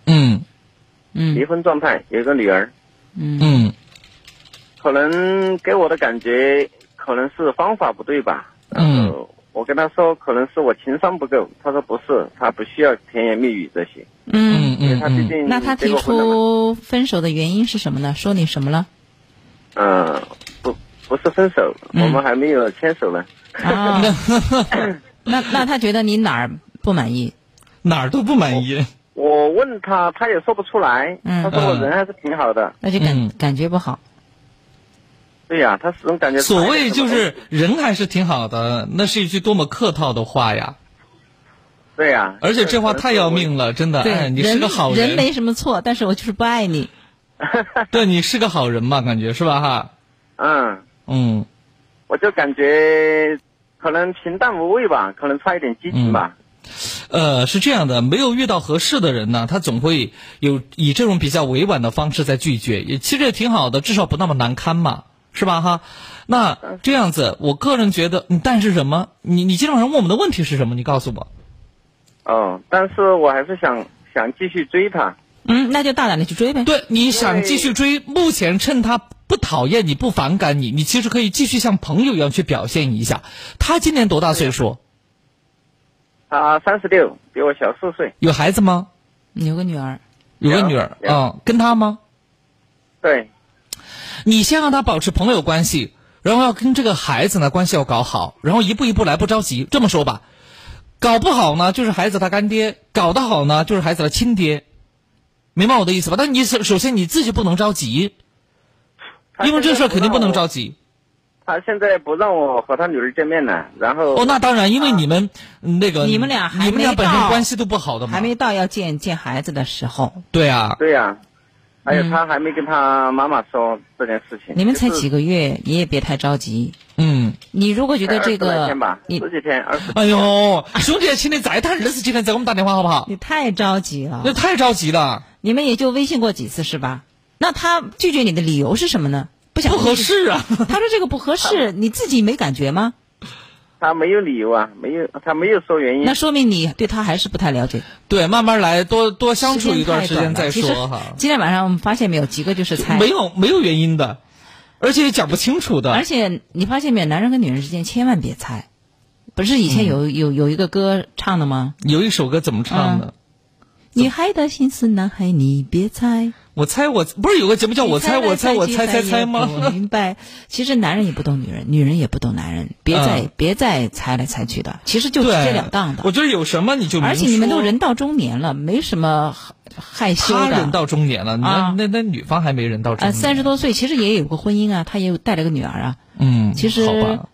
嗯嗯离嗯婚状态，有一个女儿。嗯嗯可能给我的感觉可能是方法不对吧。嗯呃我跟他说可能是我情商不够，他说不是，他不需要甜言蜜语这些，嗯。嗯他毕嗯竟那他提。出分手的原因是什么呢？说你什么了？嗯、不不是分手，嗯我们还没有牵手呢。啊，*laughs* 那那他觉得你哪儿不满意？哪儿都不满意。我问他，他也说不出来。嗯他说我人还是挺好的。那就感、嗯感觉不好。对呀、他始终感觉所谓就是人还是挺好的，那是一句多么客套的话呀！对呀、而且这话太要命了，真的。对，哎，你是个好人，人没什么错，但是我就是不爱你。*laughs* *laughs* 对你是个好人嘛，感觉是吧？哈，嗯，嗯我就感觉可能平淡无味吧，可能差一点激情吧。呃，是这样的，没有遇到合适的人呢，他总会有以这种比较委婉的方式在拒绝，也其实也挺好的，至少不那么难堪嘛，是吧？哈，那这样子，我个人觉得，嗯但是什么？你你今天晚上问我们的问题是什么？你告诉我。哦，但是我还是想想继续追他。嗯，那就大胆的去追呗。对，你想继续追，目前趁他不讨厌你、不反感你，你其实可以继续像朋友一样去表现一下。他今年多大岁数？他三十六，比我小四岁。有孩子吗？有个女儿。有个女儿，啊嗯，跟他吗？对，你先让他保持朋友关系，然后要跟这个孩子呢关系要搞好，然后一步一步来，不着急。这么说吧，搞不好呢就是孩子他干爹，搞得好呢就是孩子的亲爹，明白我的意思吧？但你首首先你自己不能着急，因为这事儿肯定不能着急。他现在不让我和他女儿见面呢，然后哦，那当然，因为你们、嗯那个你们俩还你们俩本身关系都不好的嘛，还没到要见见孩子的时候。对啊，对呀、还有嗯他还没跟他妈妈说这件事情。你们才几个月，你也别太着急。嗯，你如果觉得这20来个天吧，你十几天，二十。哎呦，兄弟，请你再谈二十几天再给我们打电话好不好？你太着急了，那太着急了，你们也就微信过几次是吧？那他拒绝你的理由是什么呢？不想不合适啊。*laughs* 他说这个不合适，*laughs* 你自己没感觉吗？他没有理由啊，没有，他没有说原因。那说明你对他还是不太了解。对，慢慢来，多多相处一段时间再说哈。今天晚上我们发现没有，几个就是猜，没有没有原因的，而且也讲不清楚的。而且你发现没有，男人跟女人之间千万别猜。不是以前有、有有一个歌唱的吗？有一首歌怎么唱的？女孩的心思，男孩你别猜。我猜我不是有个节目叫我猜我猜我猜猜猜吗？我明白，其实男人也不懂女人，女人也不懂男人，别再、*laughs* 嗯别再猜来猜去的，其实就直对截了当的。我觉得有什么你就而且你们都人到中年了，没什么害羞的。他人到中年了，那、啊那那女方还没人到中呃，年。三十多岁其实也有个婚姻啊，他也有带了个女儿啊。嗯，其实好吧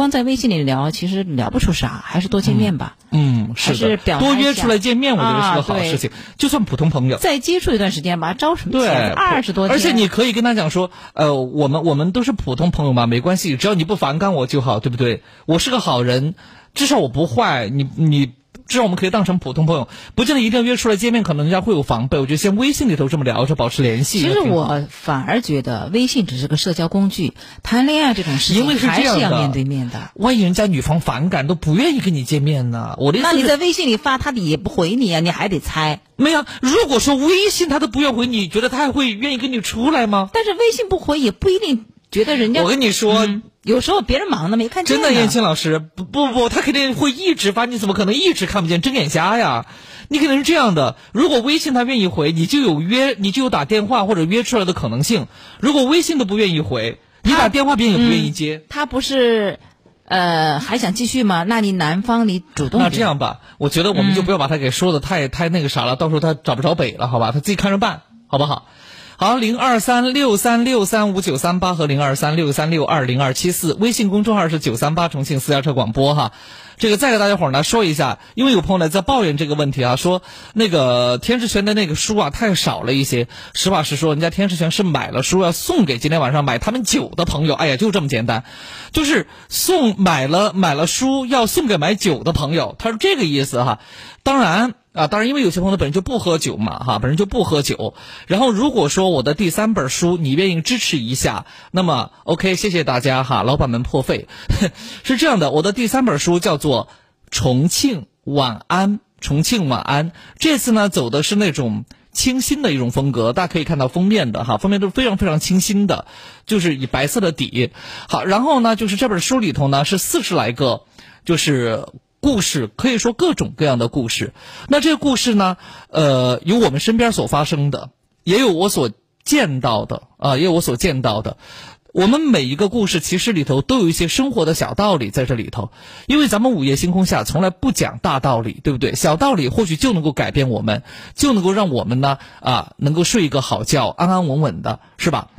光在微信里聊，其实聊不出啥，还是多见面吧。嗯，还是的，是多约出来见面，我觉得是个好事情。就算普通朋友，再接触一段时间吧，着什么对，钱？二十多天，而且你可以跟他讲说，呃，我们我们都是普通朋友嘛，没关系，只要你不反感我就好，对不对？我是个好人，至少我不坏，你你。至少我们可以当成普通朋友，不见得一定要约出来见面，可能人家会有防备。我觉得先微信里头这么聊着，保持联系。其实我反而觉得微信只是个社交工具，谈恋爱这种事情还是要面对面的。万一人家女方反感，都不愿意跟你见面呢？我的意思那你在微信里发，他也不回你啊，你还得猜。没有。如果说微信他都不愿回你，觉得他还会愿意跟你出来吗？但是微信不回也不一定觉得人家。我跟你说，有时候别人忙的没看见。真的，燕青老师，不不不，他肯定会一直发，你怎么可能一直看不见？睁眼瞎呀！你可能是这样的。如果微信他愿意回，你就有约，你就有打电话或者约出来的可能性。如果微信都不愿意回，你打电话别人也不愿意接。他不是，呃，还想继续吗？那你男方你主动。那这样吧，我觉得我们就不要把他给说的太、太那个啥了，到时候他找不着北了，好吧？他自己看着办，好不好？好，零二三六三六三五九三八和零二三六三六二零二七四，微信公众号是九三八重庆私家车广播哈。这个再给大家伙儿呢说一下，因为有朋友呢在抱怨这个问题啊，说那个天志全的那个书啊太少了一些。实话实说，人家天志全是买了书要送给今天晚上买他们酒的朋友，哎呀，就这么简单，就是送买了买了书要送给买酒的朋友，他是这个意思哈。当然。啊，当然，因为有些朋友本身就不喝酒嘛，哈，本身就不喝酒。然后，如果说我的第三本书你愿意支持一下，那么 OK，谢谢大家哈，老板们破费。*laughs* 是这样的，我的第三本书叫做《重庆晚安》，重庆晚安。这次呢，走的是那种清新的一种风格，大家可以看到封面的哈，封面都是非常非常清新的，就是以白色的底。好，然后呢，就是这本书里头呢是四十来个，就是。故事可以说各种各样的故事，那这个故事呢，呃，有我们身边所发生的，也有我所见到的啊、也有我所见到的。我们每一个故事其实里头都有一些生活的小道理在这里头，因为咱们午夜星空下从来不讲大道理，对不对？小道理或许就能够改变我们，就能够让我们呢啊能够睡一个好觉，安安稳稳的，是吧？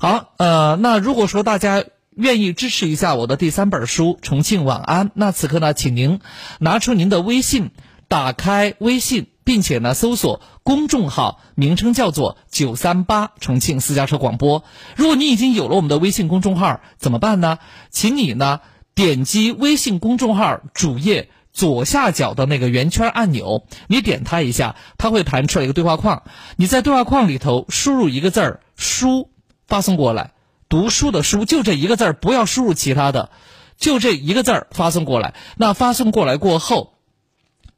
好，呃，那如果说大家。愿意支持一下我的第三本书《重庆晚安》，那此刻呢，请您拿出您的微信，打开微信，并且呢搜索公众号，名称叫做“九三八重庆私家车广播”。如果你已经有了我们的微信公众号，怎么办呢？请你呢点击微信公众号主页左下角的那个圆圈按钮，你点它一下，它会弹出来一个对话框，你在对话框里头输入一个字儿“书”，发送过来。读书的书就这一个字儿，不要输入其他的，就这一个字儿发送过来。那发送过来过后，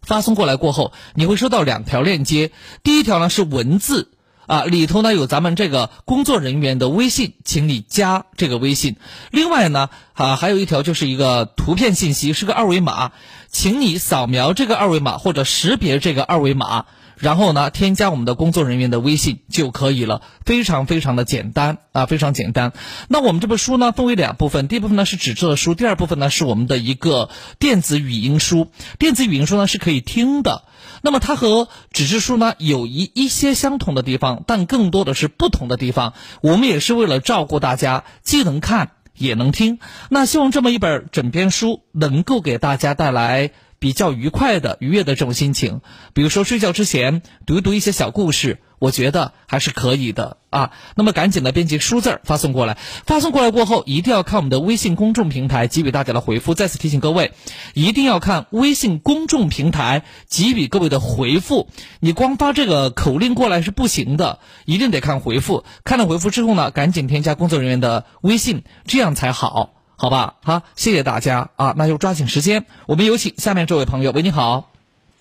发送过来过后，你会收到两条链接。第一条呢是文字啊，里头呢有咱们这个工作人员的微信，请你加这个微信。另外呢啊，还有一条就是一个图片信息，是个二维码，请你扫描这个二维码或者识别这个二维码。然后呢，添加我们的工作人员的微信就可以了，非常非常的简单啊，非常简单。那我们这本书呢，分为两部分，第一部分呢是纸质的书，第二部分呢是我们的一个电子语音书。电子语音书呢是可以听的，那么它和纸质书呢有一一些相同的地方，但更多的是不同的地方。我们也是为了照顾大家，既能看也能听。那希望这么一本枕边书能够给大家带来。比较愉快的、愉悦的这种心情，比如说睡觉之前读一读一些小故事，我觉得还是可以的啊。那么赶紧的编辑书字儿发送过来，发送过来过后，一定要看我们的微信公众平台给予大家的回复。再次提醒各位，一定要看微信公众平台给予各位的回复。你光发这个口令过来是不行的，一定得看回复。看了回复之后呢，赶紧添加工作人员的微信，这样才好。好吧，好，谢谢大家啊，那就抓紧时间，我们有请下面这位朋友。喂，你好。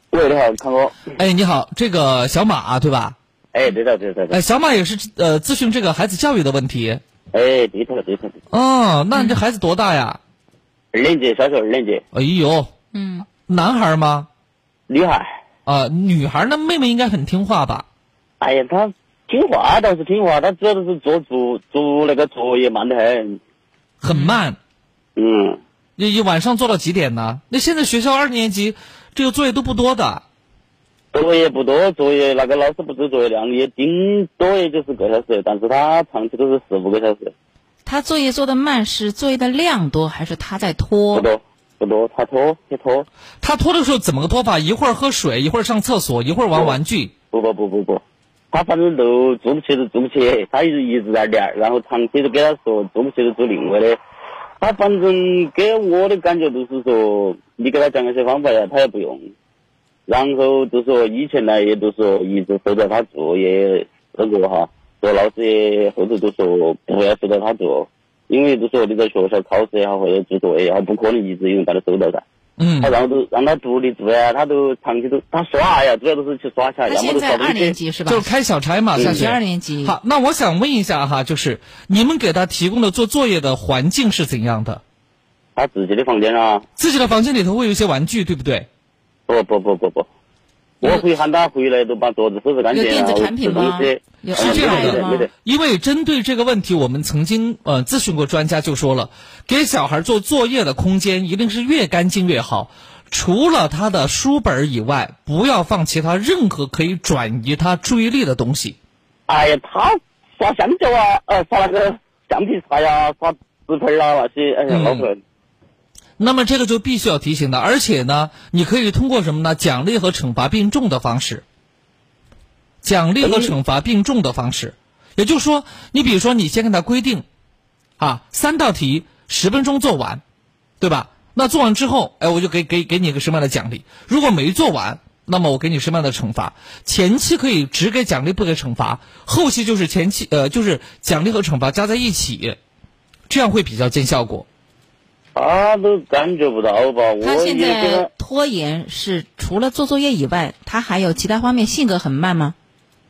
喂，你好，康哥。哎，你好，这个小马对吧？哎，对的，对的。哎，小马也是呃咨询这个孩子教育的问题。哎，对头，对头。哦，那你这孩子多大呀？二年级，小学二年级。哎呦，嗯，男孩吗？女孩。啊，女孩，那妹妹应该很听话吧？哎呀，她听话倒是听话，她主要都是做做做那个作业慢得很。很慢。嗯，你你晚上做到几点呢？那现在学校二年级，这个作业都不多的。作业不多，作业那个老师布置作业量也顶多也就是个小时，但是他长期都是四五个小时。他作业做的慢是作业的量多，还是他在拖？不多，不多，他拖，也拖。他拖的时候怎么个拖法？一会儿喝水，一会儿上厕所，一会儿玩玩具。不不不不不，他反正都做不起就做不起，他一直一直在练，然后长期都给他说做不起就做另外的。他反正给我的感觉就是说，你给他讲那些方法呀，他也不用。然后就说以前呢，也就说一直守着他作业那个哈，说老师也后头就说不要守着他做，因为就说你在学校考试也好或者做作业也好，不可能一直有人把他守到噻。嗯。他让都让他独立住呀，他都长期都他耍呀，主要都是去耍起来，要么就在二年级是吧？就开小差嘛，小学二年级。好，那我想问一下哈，就是你们给他提供的做作业的环境是怎样的？他自己的房间啊。自己的房间里头会有一些玩具，对不对？不不不不不，我会喊他回来都把桌子收拾干净，有电子产品吗？是这样的，因为针对这个问题，我们曾经呃咨询过专家，就说了，给小孩做作业的空间一定是越干净越好。除了他的书本以外，不要放其他任何可以转移他注意力的东西。哎呀，他耍香蕉啊，呃，耍那个橡皮擦呀，耍纸盆啊那些，哎呀，老烦。那么这个就必须要提醒的，而且呢，你可以通过什么呢？奖励和惩罚并重的方式。奖励和惩罚并重的方式，也就是说，你比如说，你先跟他规定，啊，三道题十分钟做完，对吧？那做完之后，哎，我就给给给你一个什么样的奖励？如果没做完，那么我给你什么样的惩罚？前期可以只给奖励不给惩罚，后期就是前期呃就是奖励和惩罚加在一起，这样会比较见效果。他都感觉不到吧？他现在拖延是除了做作业以外，他还有其他方面性格很慢吗？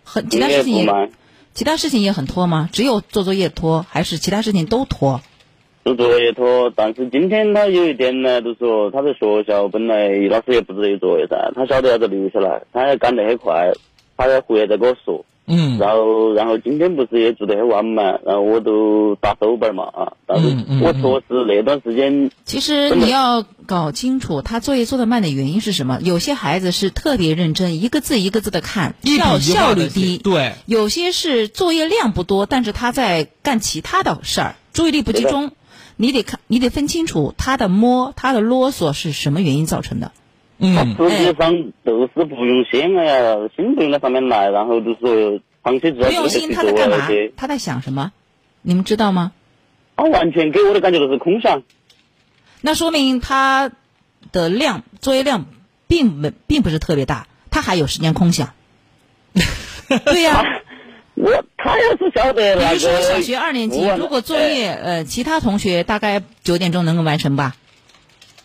很其他事情也其他事情也很拖吗？只有做作业拖，还是其他事情都拖？做作业拖，但是今天他有一点呢，就是说他在学校本来老师也布置有作业噻，他晓得要得留下来，他也赶得很快，他要回来再跟我说。嗯。然后，然后今天不是也做得很晚嘛，然后我都打手板嘛啊，但是我确实那段时间。其实你要搞清楚他作业做得慢的原因是什么。有些孩子是特别认真，一个字一个字的看，效效率低。对。有些是作业量不多，但是他在干其他的事儿，注意力不集中。你得看，你得分清楚他的摸，他的啰嗦是什么原因造成的。嗯，实际上都是不用心哎呀，心不用在上面来，然后就说长期做不用心，他在干嘛？他在想什么？你们知道吗？他完全给我的感觉都是空想。那说明他的量作业量并没并不是特别大，他还有时间空想。*laughs* 对呀。我他要是晓得那个，比如说小学二年级，如果作业呃，其他同学大概九点钟能够完成吧？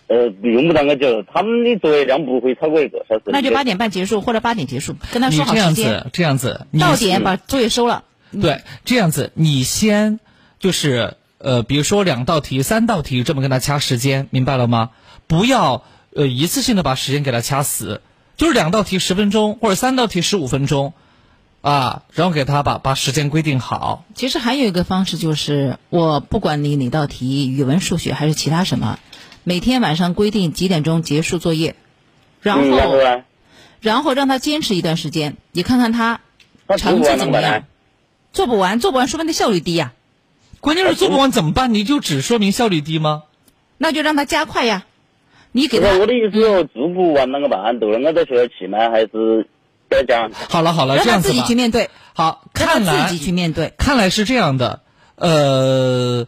呃，用不到那么久，他们的作业量不会超过一个小时。那就八点半结束或者八点结束，跟他说好时间。这样子，这样子，到点把作业收了。对，这样子，你先就是呃，比如说两道题、三道题，这么跟他掐时间，明白了吗？不要呃一次性的把时间给他掐死。就是两道题十分钟或者三道题十五分钟，啊，然后给他把把时间规定好。其实还有一个方式就是，我不管你哪道题，语文、数学还是其他什么，每天晚上规定几点钟结束作业，然后、嗯然后让他坚持一段时间，你看看他成绩怎么样。做不完，做不完，说明他效率低呀、关键是做不完怎么办？你就只说明效率低吗？那就让他加快呀。你给他我的意思说，做不完啷个办？都啷个在学校去吗？还是在家？好了好了，让他自己这样子吧去面对。好，看来自己去面对。看来是这样的，呃，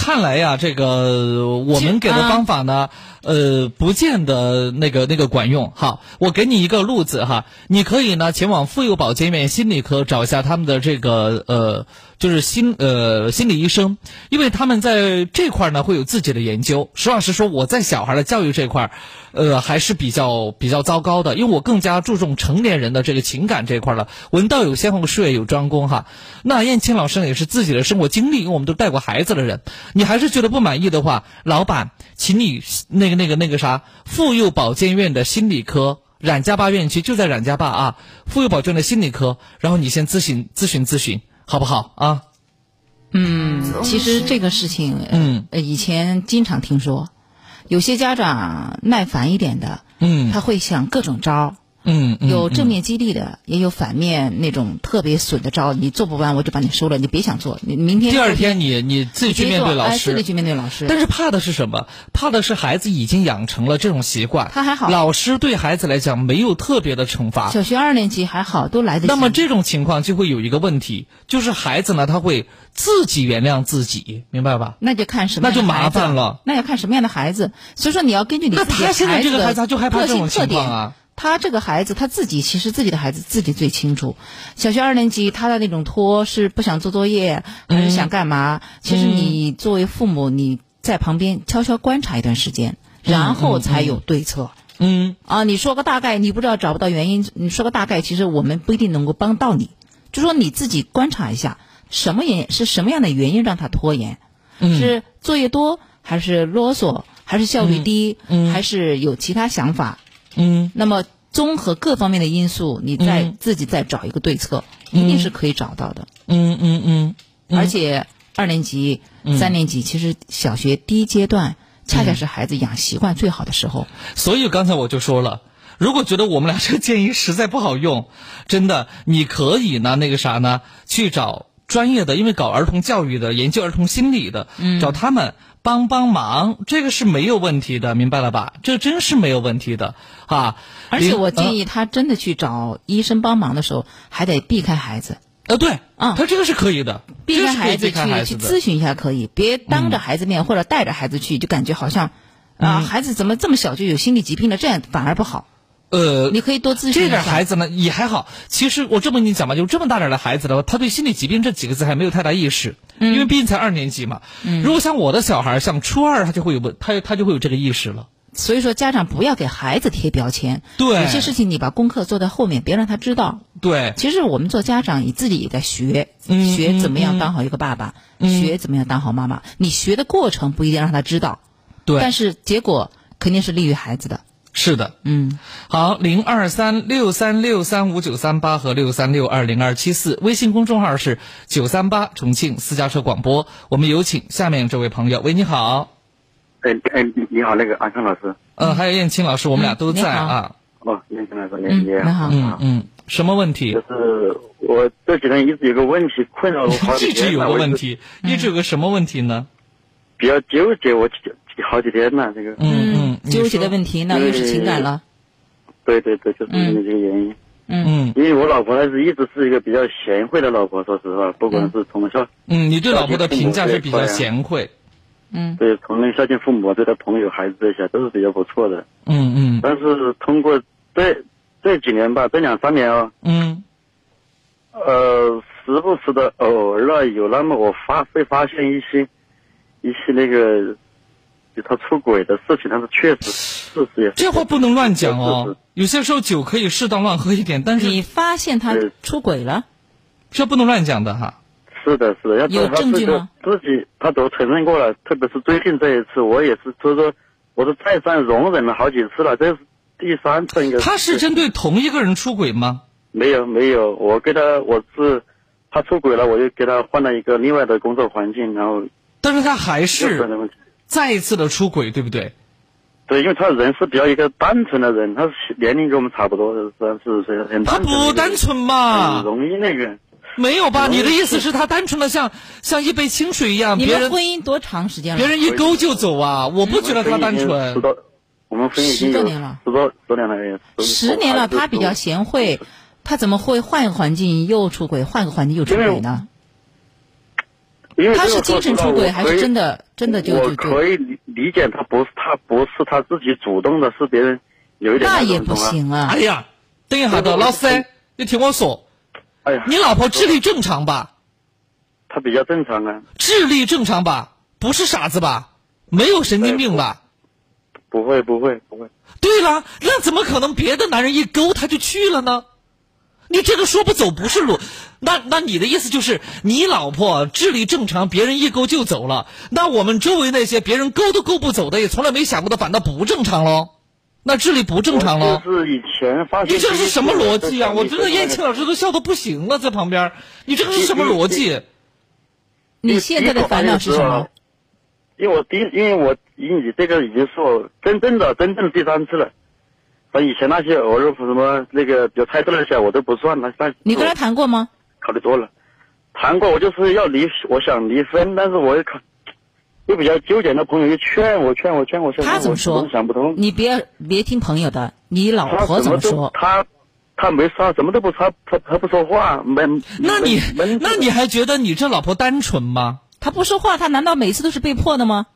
看来呀，这个我们给的方法呢，呃，不见得那个那个管用。好，我给你一个路子哈，你可以呢前往妇幼保健院心理科找一下他们的这个呃，就是心呃心理医生，因为他们在这块儿呢会有自己的研究。实话实说，我在小孩的教育这块儿，呃，还是比较比较糟糕的，因为我更加注重成年人的这个情感这块儿了。文道有先后，术业有专攻哈。那燕青老师呢也是自己的生活经历，因为我们都带过孩子的人。你还是觉得不满意的话，老板，请你那个那个那个啥，妇幼保健院的心理科。冉家坝院区就在冉家坝啊，妇幼保健的心理科，然后你先咨询咨询咨询，好不好？啊？嗯，其实这个事情，嗯，呃，以前经常听说，有些家长耐烦一点的，嗯，他会想各种招儿，嗯，嗯有正面激励的，也有反面那种特别损的招。你做不完，我就把你收了，你别想做，你明天第二天你你自己去面对老师，哎自己去面对老师。但是怕的是什么？怕的是孩子已经养成了这种习惯，他还好老师对孩子来讲没有特别的惩罚。小学二年级还好，都来得及。那么这种情况就会有一个问题，就是孩子呢他会自己原谅自己，明白吧？那就看什么那就麻烦了。那要看什么样的孩子，所以说你要根据你那自己他现在这个的孩子他就害怕个这种性特点情况啊。他这个孩子他自己其实自己的孩子自己最清楚。小学二年级他的那种拖是不想做作业，还是想干嘛？其实你作为父母，你在旁边悄悄观察一段时间，然后才有对策。嗯啊，你说个大概，你不知道找不到原因，你说个大概，其实我们不一定能够帮到你。就说你自己观察一下，什么原是什么样的原因让他拖延？嗯是作业多，还是啰嗦，还是效率低，嗯还是有其他想法？嗯，那么综合各方面的因素，你再、嗯自己再找一个对策，一定是可以找到的。嗯嗯嗯，而且二年级、嗯。三年级，其实小学第一阶段，恰恰是孩子养习惯最好的时候。所以刚才我就说了，如果觉得我们俩这个建议实在不好用，真的你可以呢那个啥呢，去找专业的，因为搞儿童教育的、研究儿童心理的，嗯。找他们帮帮忙，这个是没有问题的，明白了吧？这真是没有问题的啊！而且我嗯建议他真的去找医生帮忙的时候，还得避开孩子。呃，对，啊，他这个是可以的，避开孩子去子。去咨询一下可以，别当着孩子面或者带着孩子去，就感觉好像啊，嗯孩子怎么这么小就有心理疾病了，这样反而不好。呃，你可以多咨询这点孩子呢也还好。其实我这么跟你讲吧，就这么大点的孩子的话，他对心理疾病这几个字还没有太大意识，因为毕竟才二年级嘛。嗯如果像我的小孩，像初二，他就会有他他就会有这个意识了。所以说，家长不要给孩子贴标签。对有些事情你把功课做在后面，别让他知道。对，其实我们做家长，你自己也在学，嗯学怎么嗯样当好一个爸爸，嗯学怎么样当好妈妈。你学的过程不一定让他知道，对但是结果肯定是利于孩子的。是的，嗯，好，零二三六三六三五九三八和六三六二零二七四，微信公众号是九三八重庆私家车广播。我们有请下面这位朋友，喂，你好，哎哎，你你好，那个安康老师。嗯，还有燕青老师，我们俩都在啊。哦，燕青老师，你你好。嗯嗯，什么问题？就是我这几天一直有个问题困扰我好几一天了。*laughs* 直有个问题，一直有个什么问题呢？比较纠结，我好几天了，这个。嗯嗯，纠结的问题，那又是情感了。对对对，就是因为这个原因。嗯因为我老婆还是一直是一个比较贤惠的老婆，说实话，不管是从小，嗯，你对老婆的评价是比较贤惠。嗯，对，从那孝敬父母，对她朋友、孩子这些都是比较不错的。嗯嗯但是通过这这几年吧，这两三年啊，嗯呃，时不时的偶尔啊，有那么我发会发现一些一些那个就他出轨的事情，但是确实事实也是这话不能乱讲哦。有些时候酒可以适当乱喝一点，但是你发现他出轨了，这不能乱讲的哈。是的，是的，要有证据吗自己他都承认过了，特别是最近这一次，我也是，就是说我都再三容忍了好几次了，这是第三次应该他是针对同一个人出轨吗？没有没有，我给他我是他出轨了，我就给他换了一个另外的工作环境，然后但是他还是。再一次的出轨，对不对？对，因为他人是比较一个单纯的人，他是年龄跟我们差不多，三四十岁，很他。不单纯嘛很容易那个。没有吧？你的意思是他单纯的像像一杯清水一样，你们别人婚姻多长时间了？别人一勾就走啊！我不觉得他单十纯。多，我们婚姻已经有十多年了十多十年了也。十年了，他比较贤惠，他怎么会换一个环境又出轨，换个环境又出轨呢？因为他是精神出轨还是真的真的就我就就？可以理理解他不是他不是他自己主动的，是别人有一点那也不行啊！哎呀，等一下的，老师，你听我说，哎呀，你老婆智力正常吧？他比较正常啊，智力正常吧？不是傻子吧？没有神经病吧？不会不会不会。对了，那怎么可能别的男人一勾他就去了呢？你这个说不走不是路，那那你的意思就是你老婆智力正常，别人一勾就走了，那我们周围那些别人勾都勾不走的，也从来没想过的，反倒不正常喽？那智力不正常喽？就是以前发现你这是什么逻辑啊？我觉得燕青老师都笑的不行了，在旁边，你这个是什么逻辑？你现在的烦恼是什么？因为我第一，因为我以你这个已经是我真正的真正的第三次了。像以前那些偶尔什么那个比较猜测那些我都不算，了那你跟他谈过吗？考虑多了，谈过我就是要离，我想离婚，但是我又考又比较纠结，那朋友又劝我劝我劝我，他怎么说我想不通。你别别听朋友的，你老婆怎么说？他他没说，什么都不说，他他不说话，没。那你那你还觉得你这老婆单纯吗？他不说话，他难道每次都是被迫的吗？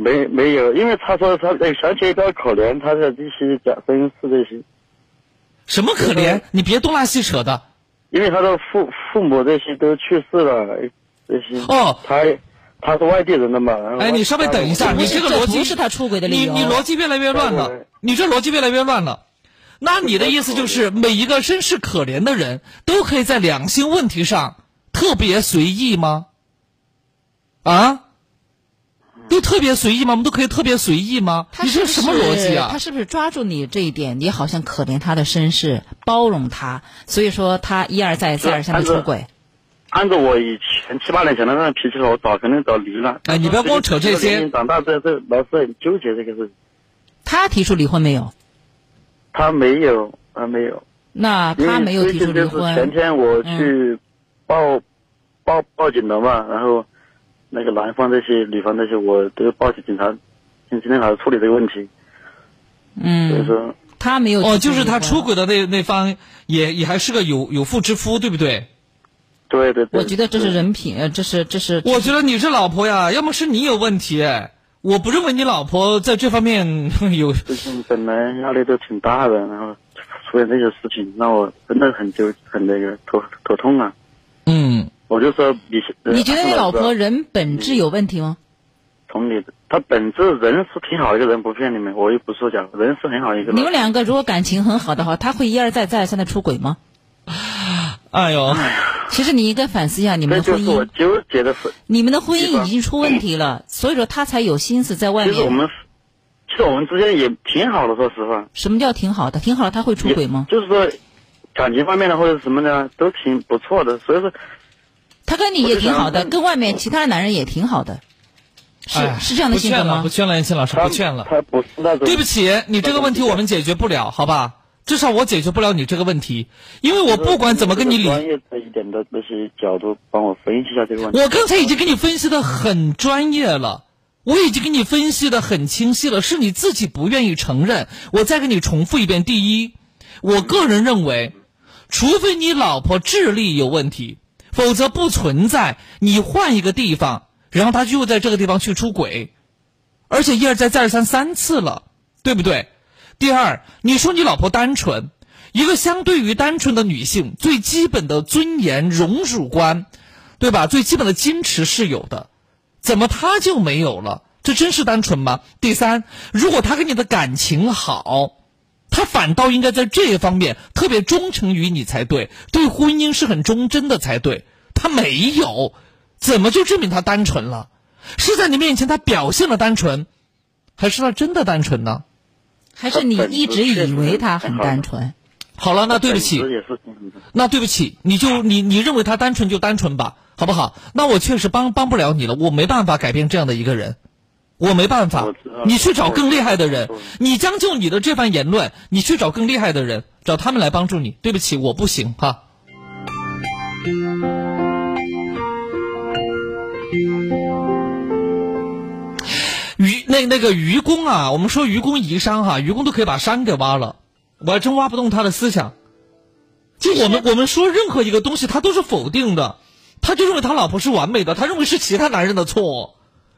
没没有，因为他说他哎想起来比较可怜，他的这些假真是这些，什么可怜？你别东拉西扯的。因为他的父父母这些都去世了，哎这些哦，他他是外地人的嘛，然后哎，你稍微等一下，你这个逻辑不是他出轨的理由。你你逻辑越来越乱了，你这逻辑越来越乱了。那你的意思就是，每一个身世可怜的人都可以在两性问题上特别随意吗？啊？都特别随意吗？我们都可以特别随意吗？他你这是什么逻辑啊？他是不是抓住你这一点？你好像可怜他的身世，包容他，所以说他一而再再而三的出轨。按照我以前七八年前的那种脾气的话，我早肯定早离了。哎，你不要跟我扯这些。长大之后，这老是很纠结这个事情。他提出离婚没有？他没有，他没有。那他没有提出离婚。前天我去报、报报警了嘛，然后那个男方这些、女方这些，我都报警警察，今天还要处理这个问题。嗯。所以说。他没有哦，就是他出轨的那那方也也还是个有有妇之夫，对不对？对对对。我觉得这是人品，呃，这是这是。我觉得你是老婆呀，要么是你有问题，我不认为你老婆在这方面 *laughs* 有。最近本来压力都挺大的，然后出现这些事情，让我真的很纠很那个头头痛啊。嗯。我就说你。你觉得你老婆人本质有问题吗？同理的，她本质人是挺好一个人，不骗你们，我又不说假，人是很好一个人。你们两个如果感情很好的话，他会一而再再而三的出轨吗？哎呦，其实你应该反思一下你们的婚姻。这就是我纠结的是，你们的婚姻已经出问题了，所以说他才有心思在外面。其实我们，其实我们之间也挺好的，说实话。什么叫挺好的？挺好的，他会出轨吗？就是说，感情方面的或者什么的都挺不错的，所以说。他跟你也挺好的，跟外面其他男人也挺好的，是是这样的性格吗？不劝了，燕青老师，不劝了。他不是那种。对不起，你这个问题我们解决不了，好吧？至少我解决不了你这个问题，因为我不管怎么跟你理。专业的一点的那些角度，帮我分析一下这个问题。我刚才已经给你分析的很专业了，我已经给你分析的很清晰了，是你自己不愿意承认。我再给你重复一遍：第一，我个人认为，除非你老婆智力有问题。否则不存在你换一个地方，然后他就在这个地方去出轨，而且一而再再而三三次了，对不对？第二，你说你老婆单纯，一个相对于单纯的女性，最基本的尊严、荣辱观，对吧？最基本的矜持是有的，怎么她就没有了？这真是单纯吗？第三，如果她跟你的感情好。他反倒应该在这一方面特别忠诚于你才对，对婚姻是很忠贞的才对。他没有，怎么就证明他单纯了？是在你面前他表现了单纯，还是他真的单纯呢？还是你一直以为他很单纯？好了，那对不起那对不起，你就你你认为他单纯就单纯吧，好不好？那我确实帮帮不了你了，我没办法改变这样的一个人，我没办法。你去找更厉害的人，你将就你的这番言论，你去找更厉害的人，找他们来帮助你。对不起，我不行哈。愚那那个愚公啊，我们说愚公移山哈，愚公都可以把山给挖了，我还真挖不动他的思想。就我们我们说任何一个东西，他都是否定的，他就认为他老婆是完美的，他认为是其他男人的错，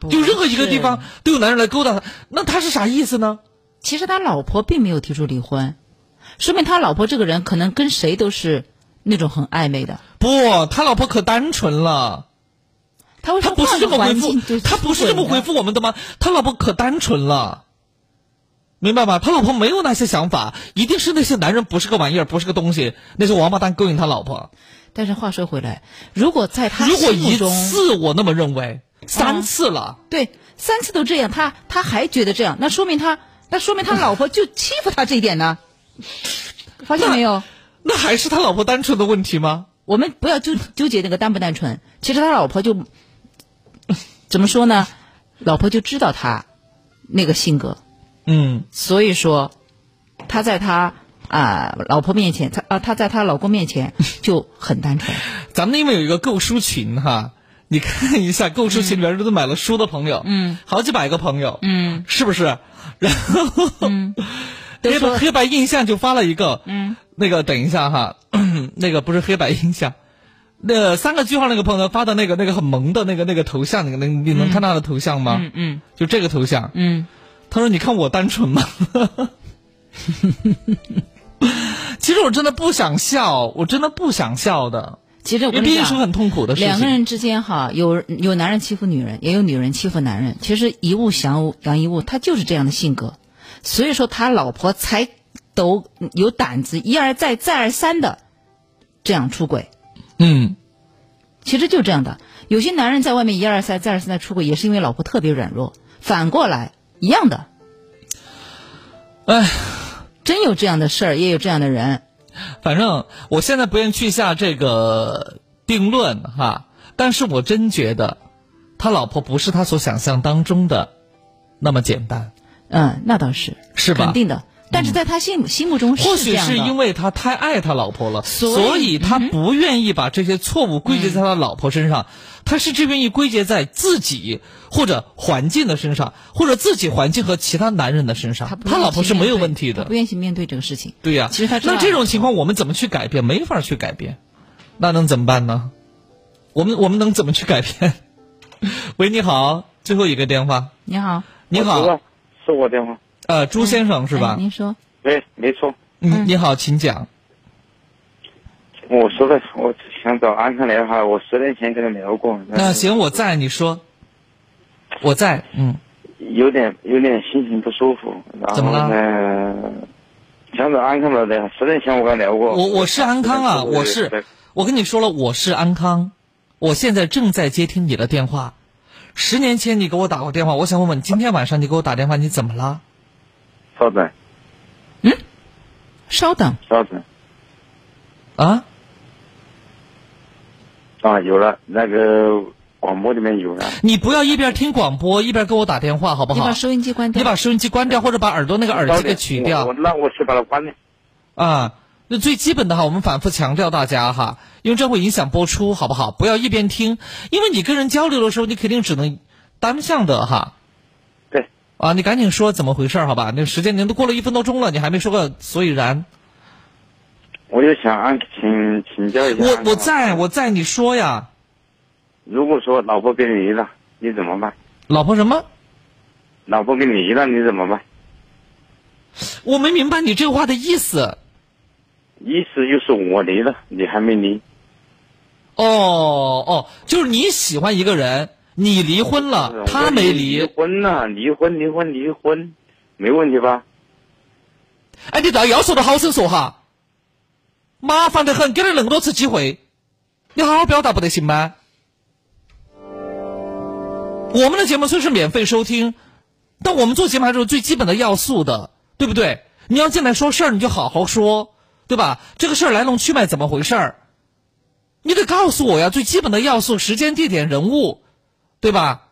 就任何一个地方都有男人来勾搭他，那他是啥意思呢？其实他老婆并没有提出离婚，说明他老婆这个人可能跟谁都是那种很暧昧的。不，他老婆可单纯了。他为什么不是这么回复？他不是这么回复我们的吗？他老婆可单纯了，明白吗？他老婆没有那些想法，一定是那些男人不是个玩意儿，不是个东西，那些王八蛋勾引他老婆。但是话说回来，如果在他如果一次我那么认为，三次了，对三次都这样，他他还觉得这样，那说明他那说明他 *laughs* 老婆就欺负他这一点呢？发现没有？那还是他老婆单纯的问题吗？我们不要纠纠结那个单不单纯，其实他老婆就 *laughs* 怎么说呢？老婆就知道他那个性格，嗯，所以说他在他啊、老婆面前，他啊他在他老公面前就很单纯。*laughs* 咱们因为有一个购书群哈，你看一下购书群里面都买了书的朋友，嗯，好几百个朋友，嗯，是不是？然后，嗯，都 *laughs* 黑白黑白印象就发了一个，嗯，那个等一下哈，那个不是黑白印象，那三个句号那个朋友发的那个那个很萌的那个那个头像，那个那你能看他的头像吗？嗯嗯就这个头像，嗯，他说：“你看我单纯吗？” *laughs* 其实我真的不想笑，我真的不想笑的。其实我跟你讲因为毕竟是很痛苦的事情。两个人之间哈，有有男人欺负女人，也有女人欺负男人。其实一物降养一物，他就是这样的性格，所以说他老婆才都有胆子一而再再而三的这样出轨。嗯，其实就这样的，有些男人在外面一而再再而三的出轨，也是因为老婆特别软弱。反过来一样的，哎，真有这样的事儿，也有这样的人。反正我现在不愿去下这个定论哈，但是我真觉得他老婆不是他所想象当中的那么简单，嗯，那倒是是吧？肯定的。但是在他心心目中或许是因为他太爱他老婆了，所以所以他不愿意把这些错误归结在他老婆身上，他是只愿意归结在自己或者环境的身上，或者自己环境和其他男人的身上。他老婆是没有问题的他不。愿意去面对这个事情。对呀、其实他那这种情况我们怎么去改变？没法去改变，那能怎么办呢？我们我们能怎么去改变？*laughs* 喂，你好，最后一个电话。你好，你好，是我电话。呃，朱先生是吧？哎您说，对，没错。嗯，你好，请讲。我说的，我想找安康聊哈，我十年前跟他聊过。那行，我在，你说。我在，嗯。有点有点心情不舒服，然怎么了后呢，想找安康聊聊。十年前我跟他聊过。我我是安康啊，我是，我跟你说了，我是安康，我现在正在接听你的电话。十年前你给我打过电话，我想问问，今天晚上你给我打电话，你怎么了？稍等，嗯稍等，稍等啊啊，有了，那个广播里面有了。你不要一边听广播一边给我打电话，好不好？你把收音机关掉。你把收音机关掉，或者把耳朵那个耳机给取掉那我去把它关掉。啊。那最基本的哈，我们反复强调大家哈，因为这会影响播出，好不好？不要一边听，因为你跟人交流的时候，你肯定只能单向的哈。对。啊，你赶紧说怎么回事儿好吧？那时间您都过了一分多钟了，你还没说个所以然。我就想安请请教一下。我我在我在，你说呀。如果说老婆跟你离了，你怎么办？老婆什么？老婆跟你离了，你怎么办？我没明白你这话的意思。意思就是我离了，你还没离。哦哦，就是你喜欢一个人，你离婚了，他没离离。婚了，离婚，离婚，离婚，没问题吧？哎，你这要说的好生说哈，麻烦得很，给了那么多次机会，你好好表达不得行吗？我们的节目虽是免费收听，但我们做节目还是有最基本的要素的，对不对？你要进来说事儿，你就好好说，对吧？这个事儿来龙去脉怎么回事儿？你得告诉我呀，最基本的要素、时间、地点、人物，对吧？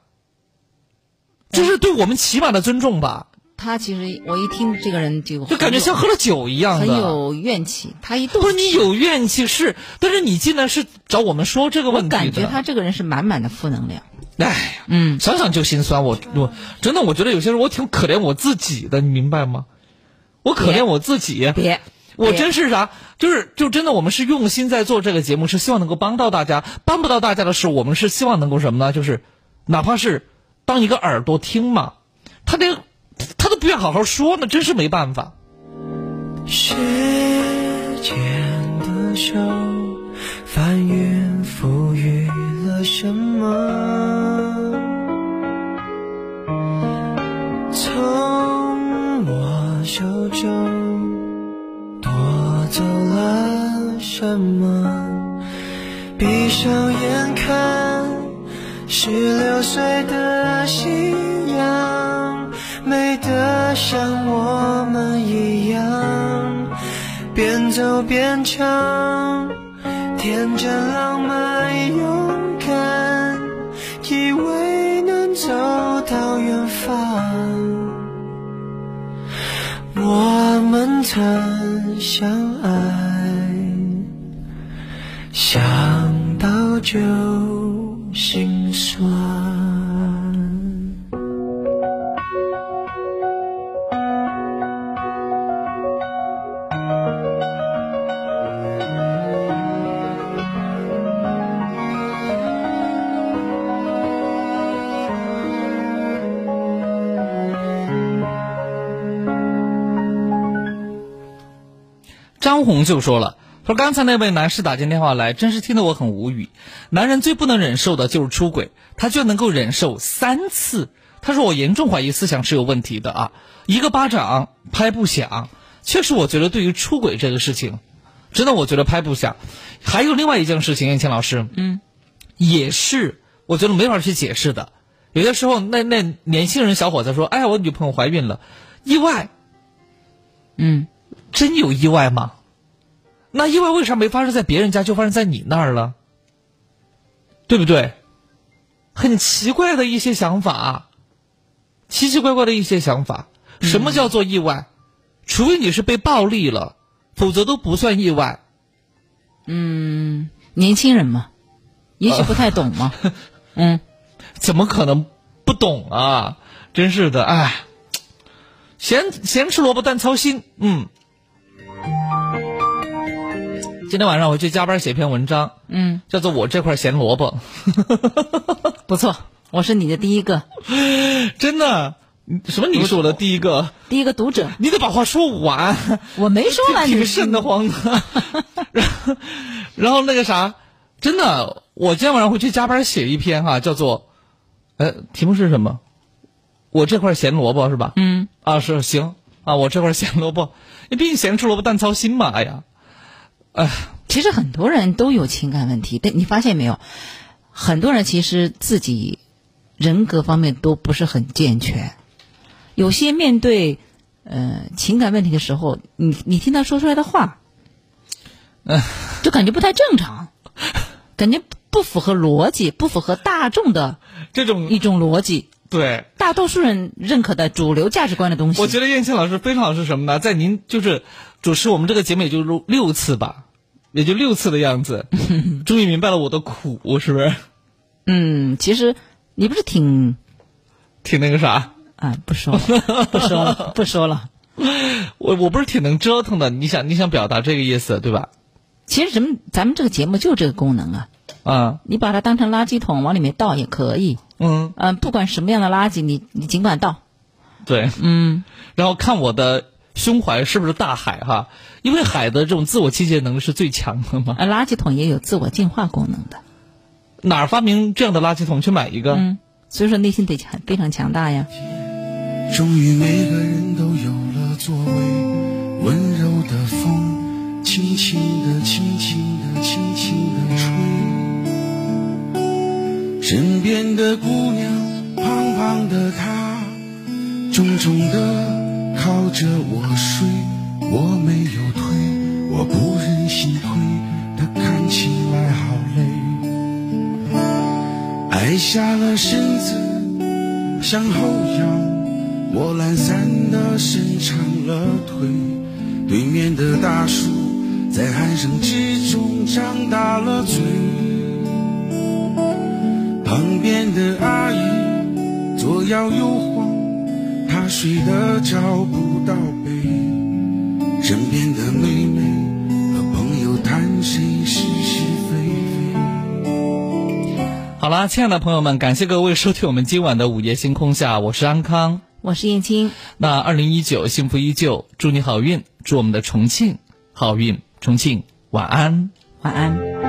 这是对我们起码的尊重吧。他其实我一听这个人就就感觉像喝了酒一样的，很有怨气。他一动不是你有怨气是，但是你进来是找我们说这个问题的。感觉他这个人是满满的负能量。哎，嗯，想想就心酸。我我真的我觉得有些时候我挺可怜我自己的，你明白吗？我可怜我自己。别，我真是啥？就是就真的，我们是用心在做这个节目，是希望能够帮到大家。帮不到大家的是，我们是希望能够什么呢？就是哪怕是当一个耳朵听嘛，他连他都不愿好好说，那真是没办法。时间的手翻云覆雨了什么？从我手中夺走了什么？闭上眼看，十六岁的夕阳，美得像我们一样，边走边唱，天真浪漫勇敢，以为能走到远方。我们曾相爱，想到就心酸。张红就说了，说刚才那位男士打进电话来，真是听得我很无语。男人最不能忍受的就是出轨，他居然能够忍受三次。他说我严重怀疑思想是有问题的啊，一个巴掌拍不响。确实，我觉得对于出轨这个事情，真的我觉得拍不响。还有另外一件事情，燕青老师，嗯，也是我觉得没法去解释的。有些时候，那那年轻人小伙子说：“哎呀，我女朋友怀孕了，意外。”嗯，真有意外吗？那意外为啥没发生在别人家，就发生在你那儿了？对不对？很奇怪的一些想法，奇奇怪怪的一些想法。什么叫做意外？除非你是被暴力了，否则都不算意外。嗯，年轻人嘛，也许不太懂嘛。嗯，怎么可能不懂啊？真是的，哎，咸咸吃萝卜淡操心。嗯。今天晚上我去加班写篇文章，嗯，叫做《我这块咸萝卜》，*laughs* 不错，我是你的第一个，真的，什么？你是我的第一个，第一个读者，你得把话说完，我没说完，挺瘆得慌的。*laughs* 然后那个啥，真的，我今天晚上回去加班写一篇哈，叫做，呃，题目是什么？我这块咸萝卜是吧？嗯，啊是行啊，我这块咸萝卜，你毕竟咸吃萝卜淡操心嘛，哎呀。哎，其实很多人都有情感问题，但你发现没有？很多人其实自己人格方面都不是很健全，有些面对呃情感问题的时候，你你听他说出来的话，嗯，就感觉不太正常，感觉不符合逻辑，不符合大众的这种一种逻辑。对，大多数人认可的主流价值观的东西。我觉得燕青老师非常好是什么呢？在您就是主持我们这个节目也就六六次吧，也就六次的样子，*laughs* 终于明白了我的苦，是不是？嗯，其实你不是挺挺那个啥啊？不说了，*laughs* 不说了，不说了。我我不是挺能折腾的，你想你想表达这个意思对吧？其实咱们咱们这个节目就这个功能啊。啊，你把它当成垃圾桶往里面倒也可以。嗯嗯，不管什么样的垃圾，你你尽管倒。对，嗯，然后看我的胸怀是不是大海哈？因为海的这种自我清洁能力是最强的嘛。啊，垃圾桶也有自我净化功能的。哪儿发明这样的垃圾桶？去买一个。嗯，所以说内心得强，非常强大呀。终于每个人都有了座位，温柔的风，轻轻的、轻轻的、轻轻的吹。身边的姑娘，胖胖的她，重重的靠着我睡，我没有退，我不忍心推，他看起来好累。矮下了身子，向后仰，我懒散的伸长了腿。对面的大叔在鼾声之中张大了嘴，旁边的阿姨左摇右晃，她睡得找不到北。身边的妹妹和朋友谈谁是是非非。好啦，亲爱的朋友们，感谢各位收听我们今晚的午夜星空下，我是安康。我是燕青。那二零一九幸福依旧，祝你好运，祝我们的重庆好运。重庆，晚安，晚安。